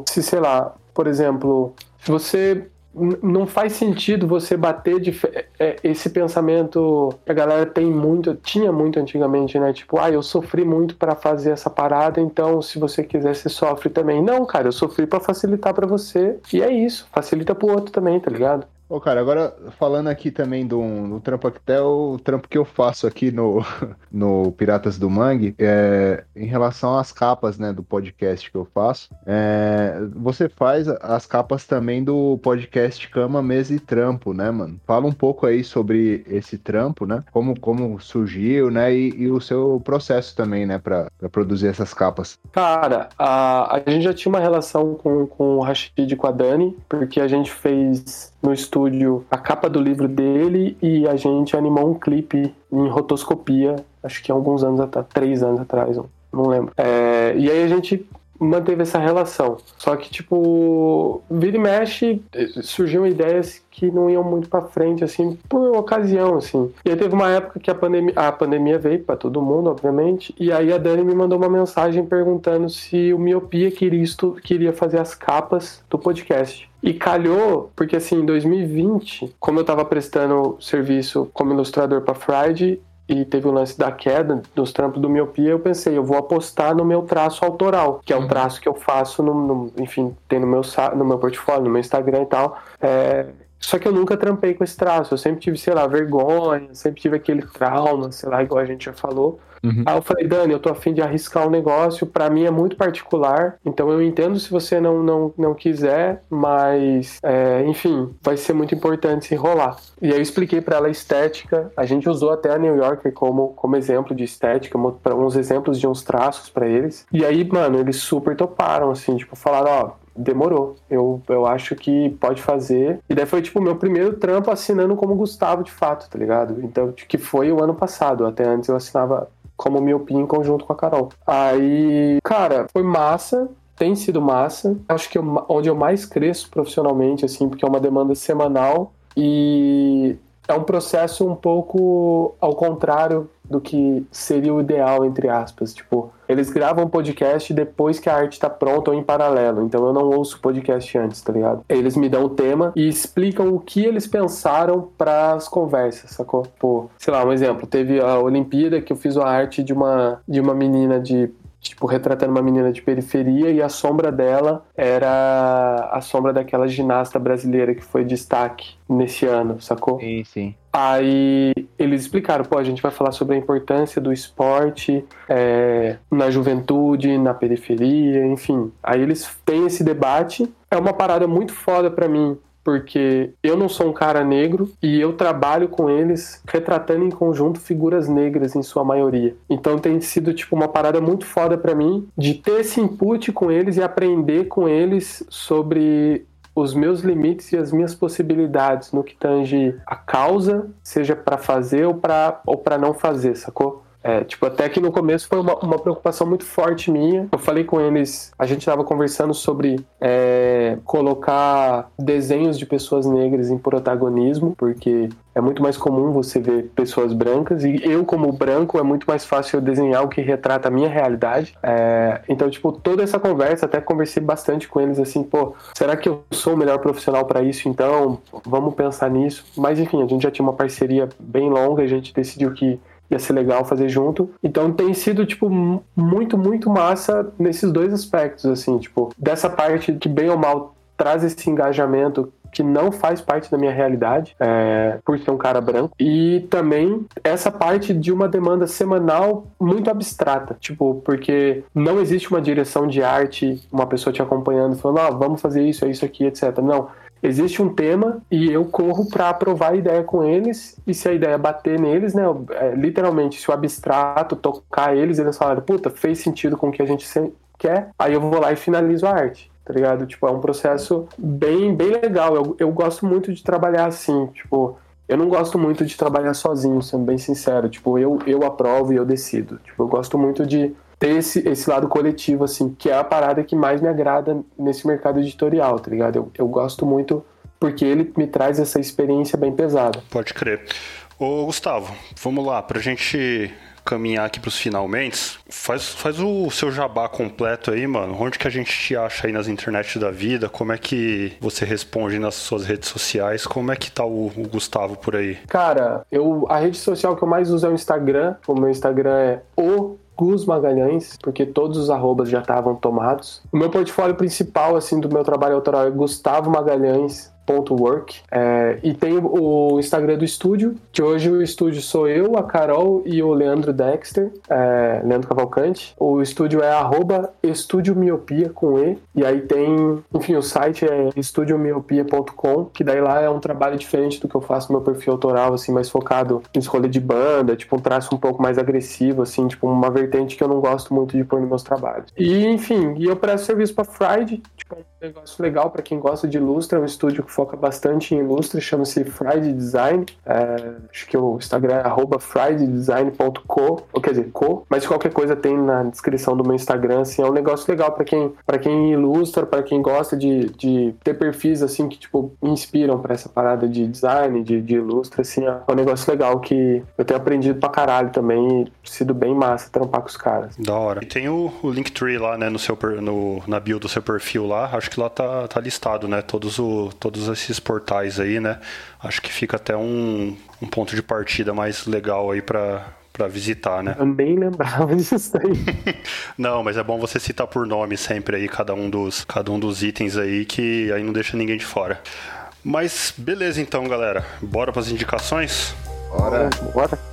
se sei lá, por exemplo, se você não faz sentido você bater de é, esse pensamento que a galera tem muito, tinha muito antigamente, né? Tipo, ah, eu sofri muito para fazer essa parada, então se você quiser, você sofre também. Não, cara, eu sofri para facilitar para você e é isso, facilita pro outro também, tá ligado? Ô, cara, agora falando aqui também do, do trampo, até o trampo que eu faço aqui no, no Piratas do Mangue, é, em relação às capas, né, do podcast que eu faço, é, você faz as capas também do podcast Cama, Mesa e Trampo, né, mano? Fala um pouco aí sobre esse trampo, né? Como, como surgiu, né, e, e o seu processo também, né, pra, pra produzir essas capas. Cara, a, a gente já tinha uma relação com, com o Rashid e com a Dani, porque a gente fez no estúdio a capa do livro dele e a gente animou um clipe em rotoscopia, acho que há alguns anos atrás, três anos atrás, não lembro. É, e aí a gente manteve essa relação. Só que, tipo, vira e mexe, surgiam ideias que não iam muito para frente, assim, por ocasião, assim. E aí teve uma época que a pandemia, a pandemia veio para todo mundo, obviamente, e aí a Dani me mandou uma mensagem perguntando se o Miopia queria, queria fazer as capas do podcast. E calhou, porque assim, em 2020, como eu estava prestando serviço como ilustrador para Friday, e teve o lance da queda dos trampos do miopia, eu pensei, eu vou apostar no meu traço autoral, que é um uhum. traço que eu faço, no, no enfim, tem no meu, no meu portfólio, no meu Instagram e tal. É, só que eu nunca trampei com esse traço, eu sempre tive, sei lá, vergonha, sempre tive aquele trauma, sei lá, igual a gente já falou. Uhum. Aí eu falei, Dani, eu tô afim de arriscar um negócio, para mim é muito particular, então eu entendo se você não, não, não quiser, mas, é, enfim, vai ser muito importante se rolar. E aí eu expliquei para ela a estética, a gente usou até a New Yorker como, como exemplo de estética, uns exemplos de uns traços para eles. E aí, mano, eles super toparam, assim, tipo, falaram, ó, demorou. Eu, eu acho que pode fazer. E daí foi, tipo, meu primeiro trampo assinando como Gustavo, de fato, tá ligado? Então, que foi o ano passado. Até antes eu assinava como miopia em conjunto com a Carol. Aí, cara, foi massa tem sido massa. Acho que eu, onde eu mais cresço profissionalmente, assim, porque é uma demanda semanal e é um processo um pouco ao contrário do que seria o ideal, entre aspas. Tipo, eles gravam podcast depois que a arte tá pronta ou em paralelo. Então eu não ouço podcast antes, tá ligado? Eles me dão o tema e explicam o que eles pensaram para as conversas, sacou? Pô, sei lá, um exemplo. Teve a Olimpíada que eu fiz a arte de uma, de uma menina de tipo, retratando uma menina de periferia e a sombra dela era a sombra daquela ginasta brasileira que foi destaque nesse ano, sacou? Sim, sim. Aí eles explicaram, pô, a gente vai falar sobre a importância do esporte é, na juventude, na periferia, enfim. Aí eles têm esse debate. É uma parada muito foda para mim, porque eu não sou um cara negro e eu trabalho com eles retratando em conjunto figuras negras em sua maioria. Então tem sido tipo uma parada muito foda para mim de ter esse input com eles e aprender com eles sobre os meus limites e as minhas possibilidades no que tange a causa, seja para fazer ou para ou para não fazer, sacou? É, tipo, até que no começo foi uma, uma, preocupação muito forte minha. Eu falei com eles, a gente estava conversando sobre é, colocar desenhos de pessoas negras em protagonismo, porque é muito mais comum você ver pessoas brancas e eu como branco é muito mais fácil eu desenhar o que retrata a minha realidade. É, então tipo toda essa conversa até conversei bastante com eles assim pô será que eu sou o melhor profissional para isso então? Vamos pensar nisso. Mas enfim a gente já tinha uma parceria bem longa a gente decidiu que ia ser legal fazer junto. Então tem sido, tipo, muito, muito massa nesses dois aspectos, assim, tipo, dessa parte que bem ou mal traz esse engajamento que não faz parte da minha realidade, é, por ser um cara branco, e também essa parte de uma demanda semanal muito abstrata, tipo, porque não existe uma direção de arte, uma pessoa te acompanhando, falando, ah, vamos fazer isso, é isso aqui, etc. Não, existe um tema e eu corro para aprovar a ideia com eles. E se a ideia bater neles, né, é, literalmente se o abstrato tocar eles, eles falaram, puta, fez sentido com o que a gente quer, aí eu vou lá e finalizo a arte, tá ligado? Tipo, é um processo bem, bem legal, eu, eu gosto muito de trabalhar assim, tipo, eu não gosto muito de trabalhar sozinho, sendo bem sincero, tipo, eu, eu aprovo e eu decido, tipo, eu gosto muito de ter esse, esse lado coletivo, assim, que é a parada que mais me agrada nesse mercado editorial, tá ligado? Eu, eu gosto muito porque ele me traz essa experiência bem pesada. Pode crer. Ô, Gustavo, vamos lá, pra gente caminhar aqui pros finalmente, faz, faz o seu jabá completo aí, mano. Onde que a gente te acha aí nas internet da vida? Como é que você responde nas suas redes sociais? Como é que tá o, o Gustavo por aí? Cara, eu, a rede social que eu mais uso é o Instagram. O meu Instagram é o Gus Magalhães, porque todos os arrobas já estavam tomados. O meu portfólio principal, assim, do meu trabalho autoral é Gustavo Magalhães Work. É, e tem o Instagram do estúdio, que hoje o estúdio sou eu, a Carol e o Leandro Dexter, é, Leandro Cavalcante. O estúdio é arroba Estúdio Miopia com E. E aí tem, enfim, o site é estudiomiopia.com, que daí lá é um trabalho diferente do que eu faço no meu perfil autoral, assim, mais focado em escolha de banda, tipo um traço um pouco mais agressivo, assim, tipo uma vertente que eu não gosto muito de pôr nos meus trabalhos. E, enfim, e eu presto serviço para Friday, tipo, negócio legal para quem gosta de ilustra, é um estúdio que foca bastante em ilustra, chama-se Friday Design. É, acho que o Instagram é fridaydesign.co, ou quer dizer, co, mas qualquer coisa tem na descrição do meu Instagram. Assim, é um negócio legal para quem, pra quem ilustra, para quem gosta de, de ter perfis assim que tipo inspiram para essa parada de design, de, de ilustra. Assim, é um negócio legal que eu tenho aprendido pra caralho também e sido bem massa trampar com os caras. Da hora. E tem o, o Linktree lá, né, no seu, no, na bio do seu perfil lá, acho que lá tá, tá listado, né, todos, o, todos esses portais aí, né, acho que fica até um, um ponto de partida mais legal aí para para visitar, né? Nem lembrava disso aí. não, mas é bom você citar por nome sempre aí cada um dos cada um dos itens aí que aí não deixa ninguém de fora. Mas beleza então, galera. Bora para as indicações? Bora. Bora.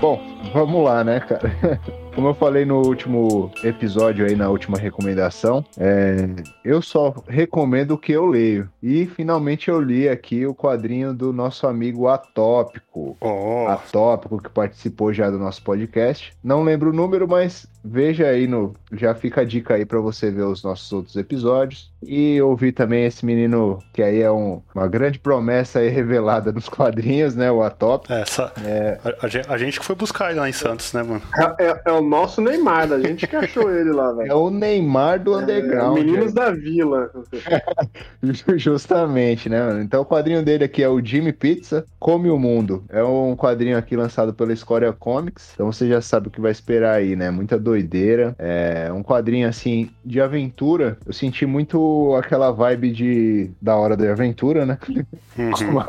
Bom, vamos lá, né, cara? Como eu falei no último episódio aí, na última recomendação, é, eu só recomendo o que eu leio. E finalmente eu li aqui o quadrinho do nosso amigo Atópico. Oh. Atópico, que participou já do nosso podcast. Não lembro o número, mas veja aí no. Já fica a dica aí para você ver os nossos outros episódios. E ouvir também esse menino, que aí é um, uma grande promessa aí revelada nos quadrinhos, né? O Atópico. Essa, é... a, a, a, gente que foi buscar ele lá em Santos, né, mano? É, é, é o nosso Neymar, a gente que achou ele lá, velho. É o Neymar do é, underground. Meninos da Vila. Justamente, né, mano? Então o quadrinho dele aqui é o Jimmy Pizza Come o Mundo. É um quadrinho aqui lançado pela Scoria Comics. Então você já sabe o que vai esperar aí, né? Muita doideira. É um quadrinho assim de aventura. Eu senti muito aquela vibe de da hora da aventura, né? Uhum. como,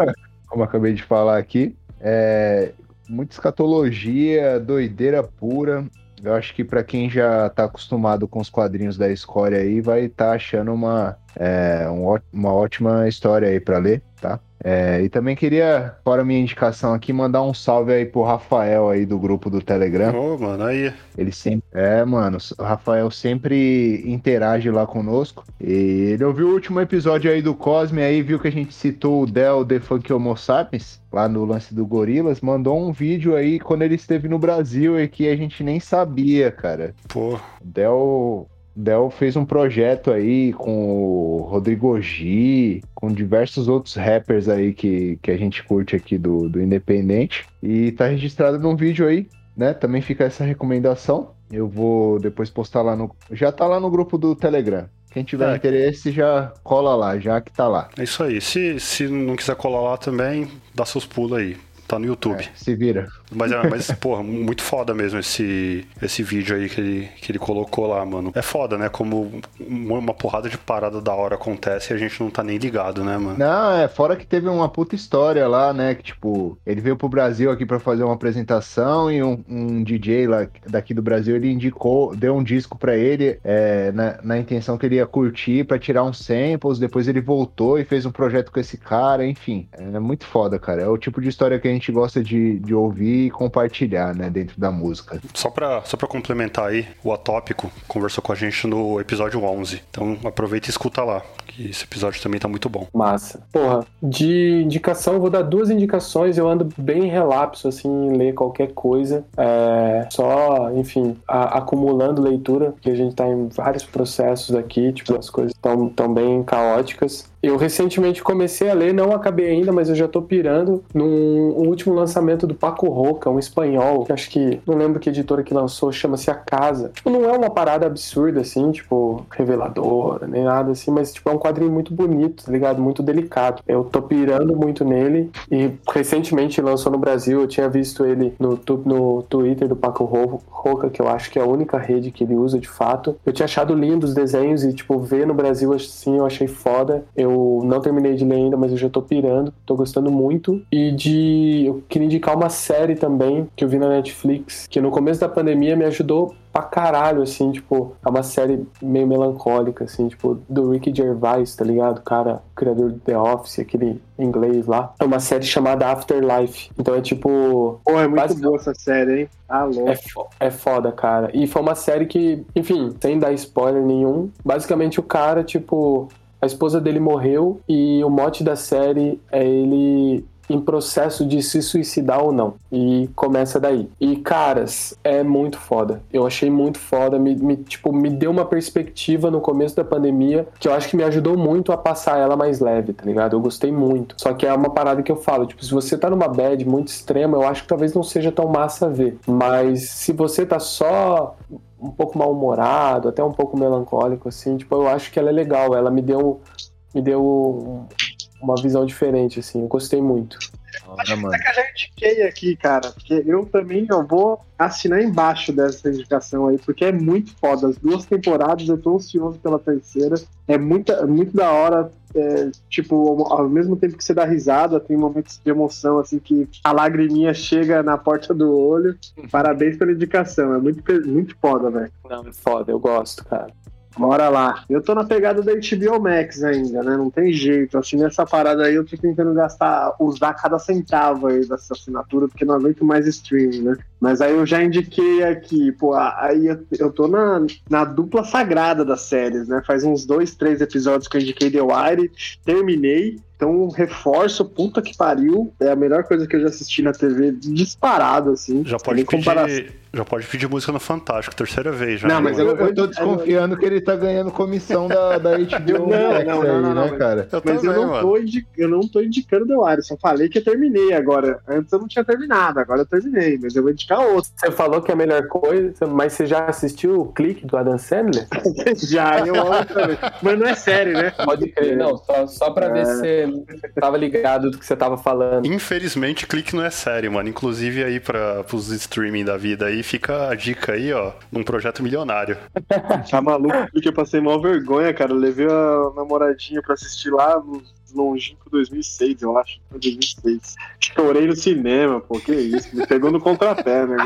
como acabei de falar aqui. É, muita escatologia, doideira pura. Eu acho que para quem já tá acostumado com os quadrinhos da Escória aí, vai estar tá achando uma, é, um, uma ótima história aí para ler? É, e também queria, fora minha indicação aqui, mandar um salve aí pro Rafael aí do grupo do Telegram. Ô, oh, mano, aí. Ele sempre. É, mano, o Rafael sempre interage lá conosco. E ele ouviu o último episódio aí do Cosme, aí viu que a gente citou o Del The Funk Homo Sapiens, lá no lance do Gorilas, mandou um vídeo aí quando ele esteve no Brasil e que a gente nem sabia, cara. Pô. Del Del fez um projeto aí com o Rodrigo G, com diversos outros rappers aí que, que a gente curte aqui do, do Independente. E tá registrado num vídeo aí, né? Também fica essa recomendação. Eu vou depois postar lá no. Já tá lá no grupo do Telegram. Quem tiver é. interesse já cola lá, já que tá lá. É isso aí. Se, se não quiser colar lá também, dá seus pulos aí. Tá no YouTube. É, se vira. Mas, é, mas porra, muito foda mesmo esse, esse vídeo aí que ele, que ele colocou lá, mano. É foda, né? Como uma porrada de parada da hora acontece e a gente não tá nem ligado, né, mano? Não, é fora que teve uma puta história lá, né? Que, tipo, ele veio pro Brasil aqui para fazer uma apresentação e um, um, DJ lá daqui do Brasil, ele indicou, deu um disco para ele é, na, na intenção que ele ia curtir para tirar uns samples, depois ele voltou e fez um projeto com esse cara, enfim. É muito foda, cara. É o tipo de história que a gente gente gosta de, de ouvir e compartilhar, né, dentro da música. Só para só pra complementar aí, o Atópico conversou com a gente no episódio 11. Então aproveita e escuta lá, que esse episódio também tá muito bom. Massa. Porra, de indicação, vou dar duas indicações. Eu ando bem relapso, assim, em ler qualquer coisa. É, só, enfim, a, acumulando leitura, que a gente tá em vários processos aqui, tipo, as coisas estão tão bem caóticas. Eu recentemente comecei a ler, não acabei ainda, mas eu já tô pirando num último lançamento do Paco Roca, um espanhol, que acho que não lembro que editora que lançou, chama-se A Casa. Tipo, não é uma parada absurda assim, tipo, reveladora, nem nada assim, mas tipo, é um quadrinho muito bonito, tá ligado? Muito delicado. Eu tô pirando muito nele e recentemente lançou no Brasil, eu tinha visto ele no, no Twitter do Paco Roca, que eu acho que é a única rede que ele usa de fato. Eu tinha achado lindo os desenhos e, tipo, ver no Brasil assim, eu achei foda. Eu eu não terminei de ler ainda, mas eu já tô pirando, tô gostando muito. E de. Eu queria indicar uma série também que eu vi na Netflix, que no começo da pandemia me ajudou pra caralho, assim, tipo, é uma série meio melancólica, assim, tipo, do Ricky Gervais, tá ligado? Cara, criador do The Office, aquele inglês lá. É uma série chamada Afterlife. Então é tipo. Pô, é muito boa essa série, hein? Ah, louco. É, fo é foda, cara. E foi uma série que, enfim, sem dar spoiler nenhum, basicamente o cara, tipo, a esposa dele morreu e o mote da série é ele em processo de se suicidar ou não. E começa daí. E, caras, é muito foda. Eu achei muito foda. Me, me, tipo, me deu uma perspectiva no começo da pandemia que eu acho que me ajudou muito a passar ela mais leve, tá ligado? Eu gostei muito. Só que é uma parada que eu falo, tipo, se você tá numa bad muito extrema, eu acho que talvez não seja tão massa ver. Mas se você tá só um pouco mal-humorado, até um pouco melancólico, assim, tipo, eu acho que ela é legal. Ela me deu, me deu uma visão diferente, assim. Eu gostei muito. Acho que até que eu já indiquei aqui, cara, porque eu também eu vou assinar embaixo dessa indicação aí, porque é muito foda. As duas temporadas, eu tô ansioso pela terceira. É muito, é muito da hora. É, tipo, ao mesmo tempo que você dá risada, tem momentos de emoção, assim, que a lagriminha chega na porta do olho. Parabéns pela indicação, é muito, muito foda, velho. Não, é foda, eu gosto, cara. Bora lá. Eu tô na pegada da HBO Max ainda, né? Não tem jeito. Assim, nessa parada aí eu tô tentando gastar, usar cada centavo aí dessa assinatura, porque não aguento mais streaming, né? Mas aí eu já indiquei aqui, pô, aí eu tô na, na dupla sagrada das séries, né? Faz uns dois, três episódios que eu indiquei The Wire, terminei. Então, reforço, puta que pariu. É a melhor coisa que eu já assisti na TV, disparado, assim. Já pode pedir, já pode pedir música no Fantástico, terceira vez já. Não, mas eu, eu tô desconfiando que ele tá ganhando comissão da, da HBO não, não, não, aí, não, né, cara? Eu mas também, eu, não tô eu não tô indicando The Wire, só falei que eu terminei agora. Antes eu não tinha terminado, agora eu terminei, mas eu vou indicar outro. Você falou que é a melhor coisa, mas você já assistiu o clique do Adam Sandler? já, eu amo também. Mas não é sério, né? Pode crer, não, só, só pra é... ver se tava ligado do que você tava falando. Infelizmente, clique não é sério, mano. Inclusive aí para os streaming da vida aí, fica a dica aí, ó, num projeto milionário. tá maluco? Porque eu passei mal vergonha, cara. Eu levei a namoradinha pra assistir lá nos longínquo 2006, eu acho. 2006. Chorei no cinema, pô, que isso. Me pegou no contrapé, né?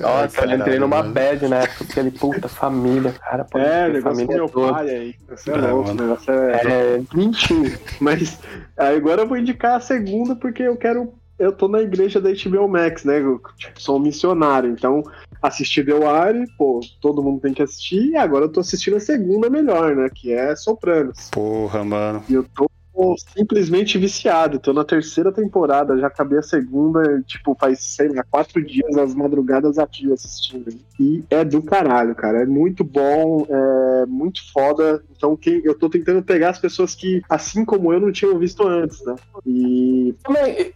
Nossa, eu entrei numa bad na época, porque ele, puta, família, cara. Pô, é, negócio família meu toda. pai aí. Você é, é louco, o negócio é, é mentira. Mas agora eu vou indicar a segunda, porque eu quero eu tô na igreja da HBO Max, né? Eu tipo, sou um missionário, então assisti The Wire, pô, todo mundo tem que assistir, e agora eu tô assistindo a segunda melhor, né? Que é Sopranos. Porra, mano. E eu tô simplesmente viciado. Tô na terceira temporada, já acabei a segunda, tipo, faz, sei lá, quatro dias, as madrugadas aqui assistindo. E é do caralho, cara. É muito bom, é muito foda. Então, quem, eu tô tentando pegar as pessoas que, assim como eu, não tinham visto antes, né? E.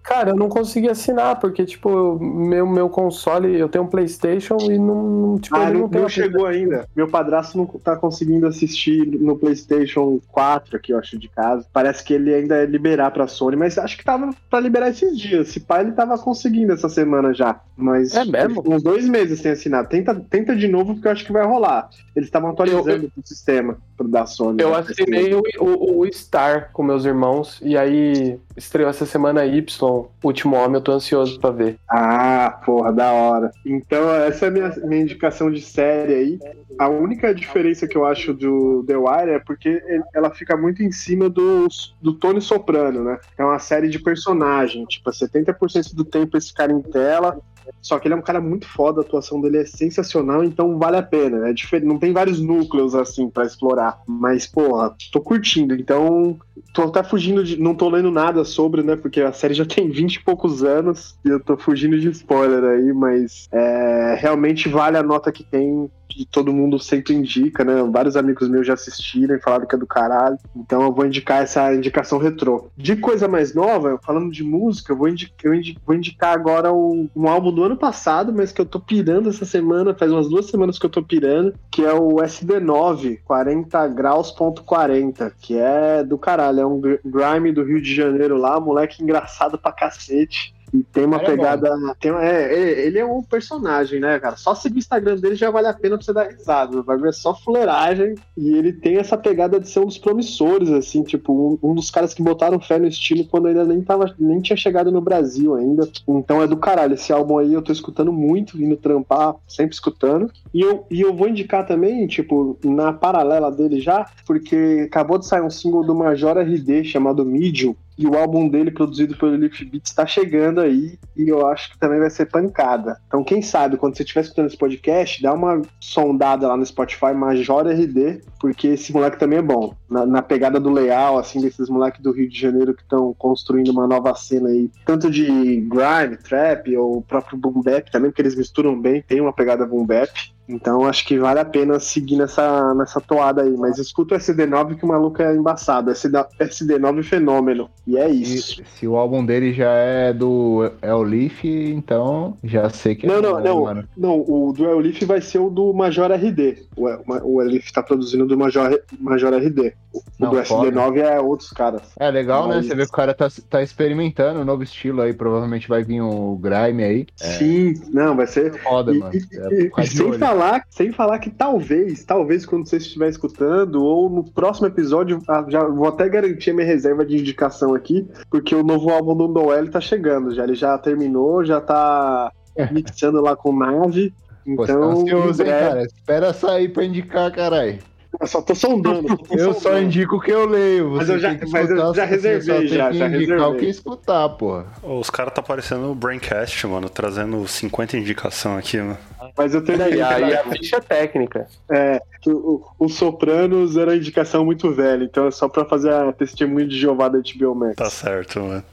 Cara, eu não consegui assinar, porque, tipo, meu, meu console, eu tenho um PlayStation e não. Tipo, ah, não, não chegou ainda. Meu padrasto não tá conseguindo assistir no PlayStation 4 aqui, eu acho, de casa. Parece que que ele ainda é liberar pra Sony, mas acho que tava pra liberar esses dias. Se pai ele tava conseguindo essa semana já. Mas é mesmo? uns dois meses sem assinar. Tenta, tenta de novo, porque eu acho que vai rolar. Eles estavam atualizando eu, o sistema da Sony. Eu né? assinei o, o, o, Star com meus irmãos, e aí estreou essa semana Y, Último Homem, eu tô ansioso pra ver. Ah, porra, da hora. Então, essa é a minha, minha indicação de série aí. A única diferença que eu acho do The Wire é porque ela fica muito em cima dos, do Tony Soprano, né? É uma série de personagem, tipo, 70% do tempo esse cara em tela, só que ele é um cara muito foda, a atuação dele é sensacional, então vale a pena. É diferente, não tem vários núcleos assim para explorar, mas porra, tô curtindo. Então, tô até fugindo de, não tô lendo nada sobre, né? Porque a série já tem 20 e poucos anos e eu tô fugindo de spoiler aí, mas é, realmente vale a nota que tem que todo mundo sempre indica, né? Vários amigos meus já assistiram e falaram que é do caralho. Então eu vou indicar essa indicação retrô. De coisa mais nova, falando de música, eu vou, indicar, eu indico, vou indicar agora um, um, álbum do ano passado, mas que eu tô pirando essa semana, faz umas duas semanas que eu tô pirando, que é o SD9 40 graus.40, que é do caralho, é um grime do Rio de Janeiro lá, moleque engraçado pra cacete. E tem uma é pegada. Tem, é, é, ele é um personagem, né, cara? Só seguir o Instagram dele já vale a pena pra você dar risada. Vai ver só fuleiragem. E ele tem essa pegada de ser um dos promissores, assim, tipo, um, um dos caras que botaram fé no estilo quando ainda nem, tava, nem tinha chegado no Brasil ainda. Então é do caralho. Esse álbum aí eu tô escutando muito, vindo trampar, sempre escutando. E eu, e eu vou indicar também, tipo, na paralela dele já, porque acabou de sair um single do Major RD chamado Medium. E o álbum dele, produzido pelo Leaf Beats, está chegando aí e eu acho que também vai ser pancada. Então, quem sabe, quando você estiver escutando esse podcast, dá uma sondada lá no Spotify Major RD, porque esse moleque também é bom. Na, na pegada do Leal, assim, desses moleques do Rio de Janeiro que estão construindo uma nova cena aí, tanto de grime, trap ou o próprio boom bap também, porque eles misturam bem, tem uma pegada boom bap. Então acho que vale a pena seguir nessa, nessa toada aí. Mas escuta o SD9 que o maluco é embaçado. SD9 fenômeno. E é isso. E, se o álbum dele já é do El Leaf, então já sei que não, é. Não, bom, não, mano. não. O do El Leaf vai ser o do Major RD. O, o El Leaf tá produzindo do Major, Major RD. O não, do SD9 é outros caras. É legal, né? Você vê que o cara tá, tá experimentando um novo estilo aí. Provavelmente vai vir o Grime aí. Sim, é... não, vai ser. Foda, e, mano. E, é, e sem falar falar, sem falar que talvez, talvez quando você estiver escutando, ou no próximo episódio, ah, já vou até garantir a minha reserva de indicação aqui, porque o novo álbum do Noel tá chegando já. Ele já terminou, já tá mixando lá com nave. Então, Pô, tá ansioso, hein, cara? Espera sair pra indicar, caralho. Eu só tô sondando. Tô eu sondando. só indico o que eu leio. Você mas eu já, mas eu já reservei, já. já indicar o que escutar, pô. Os caras tá parecendo o Braincast, mano, trazendo 50 indicação aqui, mano. Mas eu tenho aí, aí a ficha técnica. É, o, o Sopranos era indicação muito velha, então é só pra fazer a testemunha de Jeová da HBO Max. Tá certo, mano.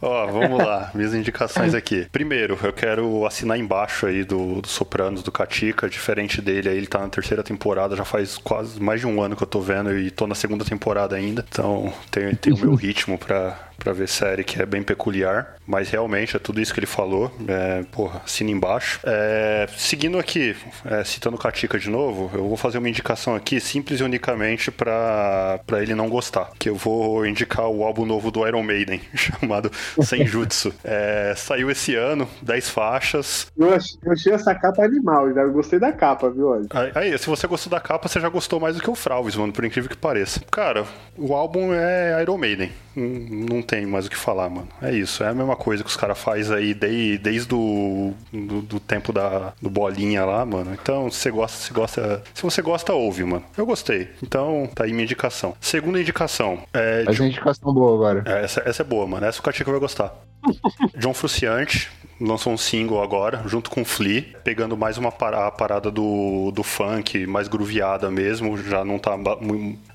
Ó, vamos lá, minhas indicações aqui. Primeiro, eu quero assinar embaixo aí do, do Sopranos, do Katika, diferente dele, aí ele tá na terceira temporada, já faz quase mais de um ano que eu tô vendo e tô na segunda temporada ainda, então tem, tem o meu ritmo pra, pra ver série que é bem peculiar, mas realmente é tudo isso que ele falou, é, porra, assina embaixo. É, seguindo aqui, é, citando o Katika de novo, eu vou fazer uma indicação aqui simples e unicamente pra, pra ele não gostar, que eu vou indicar o álbum novo do Iron Maiden, chamado Senjutsu. É, saiu esse ano, 10 faixas. Eu achei, eu achei essa capa animal, eu gostei da capa, viu? Olha. Aí, se você gostou da capa, você já gostou mais do que o Fralves, mano, por incrível que pareça. Cara, o álbum é Iron Maiden. Não tem mais o que falar, mano. É isso, é a mesma coisa que os caras fazem aí desde, desde o do, do, tempo da, do bolinha lá, mano. Então, se você gosta, se gosta. Se você gosta, ouve, mano. Eu gostei. Então, tá aí minha indicação. Segunda indicação. É, Faz de... uma indicação boa agora. É, essa, essa é boa, mano. Essa o Katika vai gostar. John Fruciante lançou um single agora, junto com Flea, pegando mais uma parada do, do funk, mais grooveada mesmo, já não tá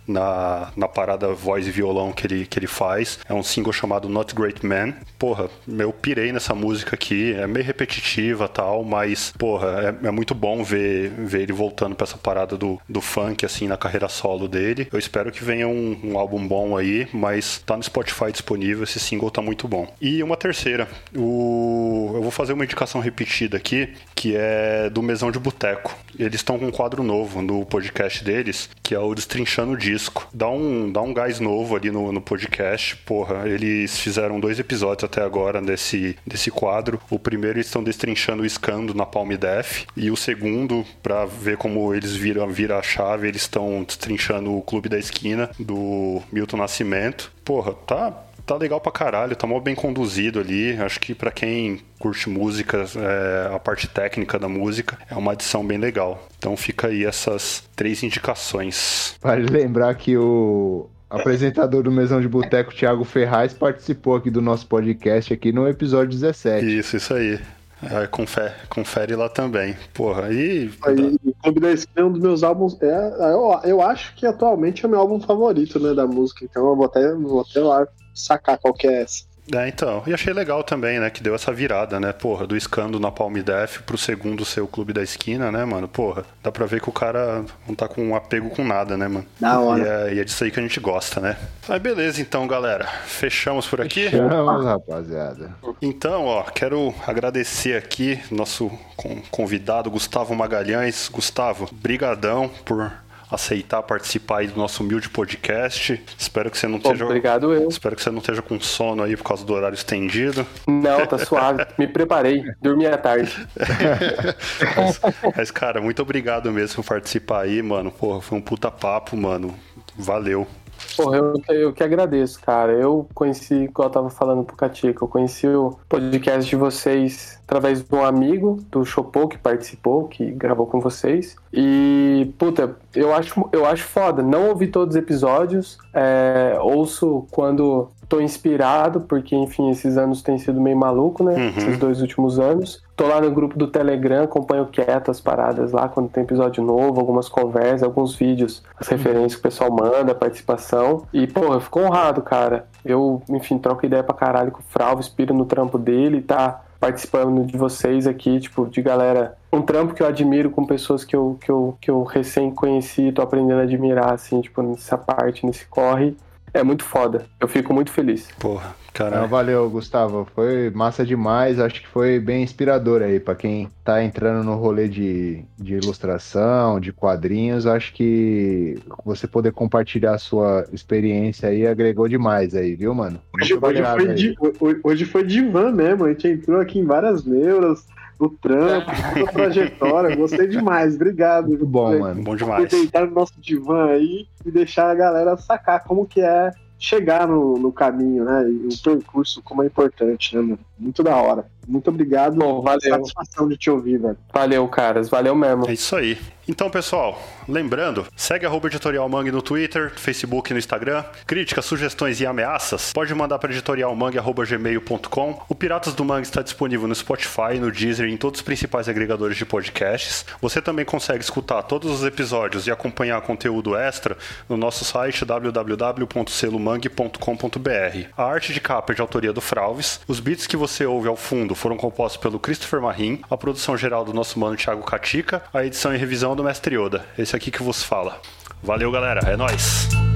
na, na parada voz e violão que ele, que ele faz. É um single chamado Not Great Man. Porra, eu pirei nessa música aqui, é meio repetitiva tal, mas, porra, é, é muito bom ver, ver ele voltando pra essa parada do, do funk, assim, na carreira solo dele. Eu espero que venha um, um álbum bom aí, mas tá no Spotify disponível, esse single tá muito bom. E uma terceira, o eu vou fazer uma indicação repetida aqui, que é do Mesão de Boteco. Eles estão com um quadro novo no podcast deles, que é o Destrinchando o Disco. Dá um, dá um gás novo ali no, no podcast. Porra, eles fizeram dois episódios até agora desse, desse quadro. O primeiro eles estão destrinchando o escando na Palm Def. E o segundo, para ver como eles viram, viram a chave, eles estão destrinchando o Clube da Esquina do Milton Nascimento. Porra, tá tá legal pra caralho, tá mó bem conduzido ali. Acho que para quem curte música, é, a parte técnica da música, é uma adição bem legal. Então fica aí essas três indicações. Vale lembrar que o apresentador do Mesão de Boteco, Thiago Ferraz, participou aqui do nosso podcast aqui no episódio 17. Isso, isso aí. É, confere, confere lá também. Porra, aí. aí o Clube da Esquina é um dos meus álbuns. É, eu, eu acho que atualmente é o meu álbum favorito, né, da música. Então eu vou até, vou até lá sacar qual que é essa. É, então. E achei legal também, né? Que deu essa virada, né? Porra, do escândalo na Palm Def pro segundo ser o clube da esquina, né, mano? Porra, dá pra ver que o cara não tá com um apego com nada, né, mano? Da hora. E é, e é disso aí que a gente gosta, né? Aí beleza, então, galera. Fechamos por aqui? Fechamos, rapaziada. Então, ó, quero agradecer aqui nosso convidado, Gustavo Magalhães. Gustavo, brigadão por aceitar participar aí do nosso humilde podcast. Espero que você não esteja. Obrigado eu. Espero que você não esteja com sono aí por causa do horário estendido. Não, tá suave. Me preparei. Dormi à tarde. mas, mas, cara, muito obrigado mesmo por participar aí, mano. Porra, foi um puta papo, mano. Valeu. Porra, eu, eu que agradeço, cara. Eu conheci, igual eu tava falando pro Catica, eu conheci o podcast de vocês através de um amigo do Chopô que participou, que gravou com vocês. E, puta, eu acho, eu acho foda. Não ouvi todos os episódios, é, ouço quando tô inspirado, porque, enfim, esses anos têm sido meio maluco, né? Uhum. Esses dois últimos anos. Tô lá no grupo do Telegram, acompanho quieto as paradas lá, quando tem episódio novo, algumas conversas, alguns vídeos, as referências que o pessoal manda, a participação. E, pô, eu fico honrado, cara. Eu, enfim, troco ideia pra caralho com o Fralvo, inspiro no trampo dele, tá participando de vocês aqui, tipo, de galera. Um trampo que eu admiro com pessoas que eu, que eu, que eu recém conheci, tô aprendendo a admirar, assim, tipo, nessa parte, nesse corre é muito foda. Eu fico muito feliz. Porra, caralho. valeu, Gustavo. Foi massa demais. Acho que foi bem inspirador aí para quem tá entrando no rolê de, de ilustração, de quadrinhos. Acho que você poder compartilhar a sua experiência aí agregou demais aí, viu, mano? Hoje, hoje, foi, de, hoje foi divã mesmo. A gente entrou aqui em várias neuras o trampo, toda a trajetória. Gostei demais. Obrigado. Muito bom, mano. Bom demais. Por deitar no nosso divã aí e deixar a galera sacar como que é chegar no, no caminho, né? E o percurso como é importante, né, mano? Muito da hora. Muito obrigado. Bom, valeu. Satisfação de te ouvir, velho. Valeu, caras. Valeu mesmo. É isso aí. Então, pessoal, lembrando, segue a Editorial Mangue no Twitter, Facebook e no Instagram. Críticas, sugestões e ameaças, pode mandar para editorialmangue.gmail.com. O Piratas do Mangue está disponível no Spotify, no Deezer e em todos os principais agregadores de podcasts. Você também consegue escutar todos os episódios e acompanhar conteúdo extra no nosso site www.selomangue.com.br. A arte de capa é de autoria do Fralves. Os beats que você ouve ao fundo foram compostos pelo Christopher Marim, a produção geral do nosso mano Thiago Catica, a edição e revisão do Mestre Yoda. Esse aqui que vos fala. Valeu, galera. É nóis.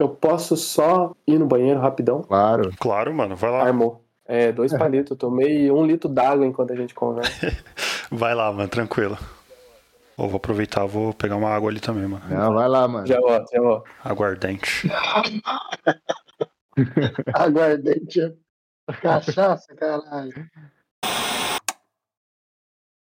Eu posso só ir no banheiro rapidão? Claro. Claro, mano. Vai lá. Armou. É, dois palitos. Eu tomei um litro d'água enquanto a gente conversa. vai lá, mano. Tranquilo. Oh, vou aproveitar, vou pegar uma água ali também, mano. Não, vai lá, mano. Já vou, já vou. Aguardente. Aguardente. Cachaça, caralho.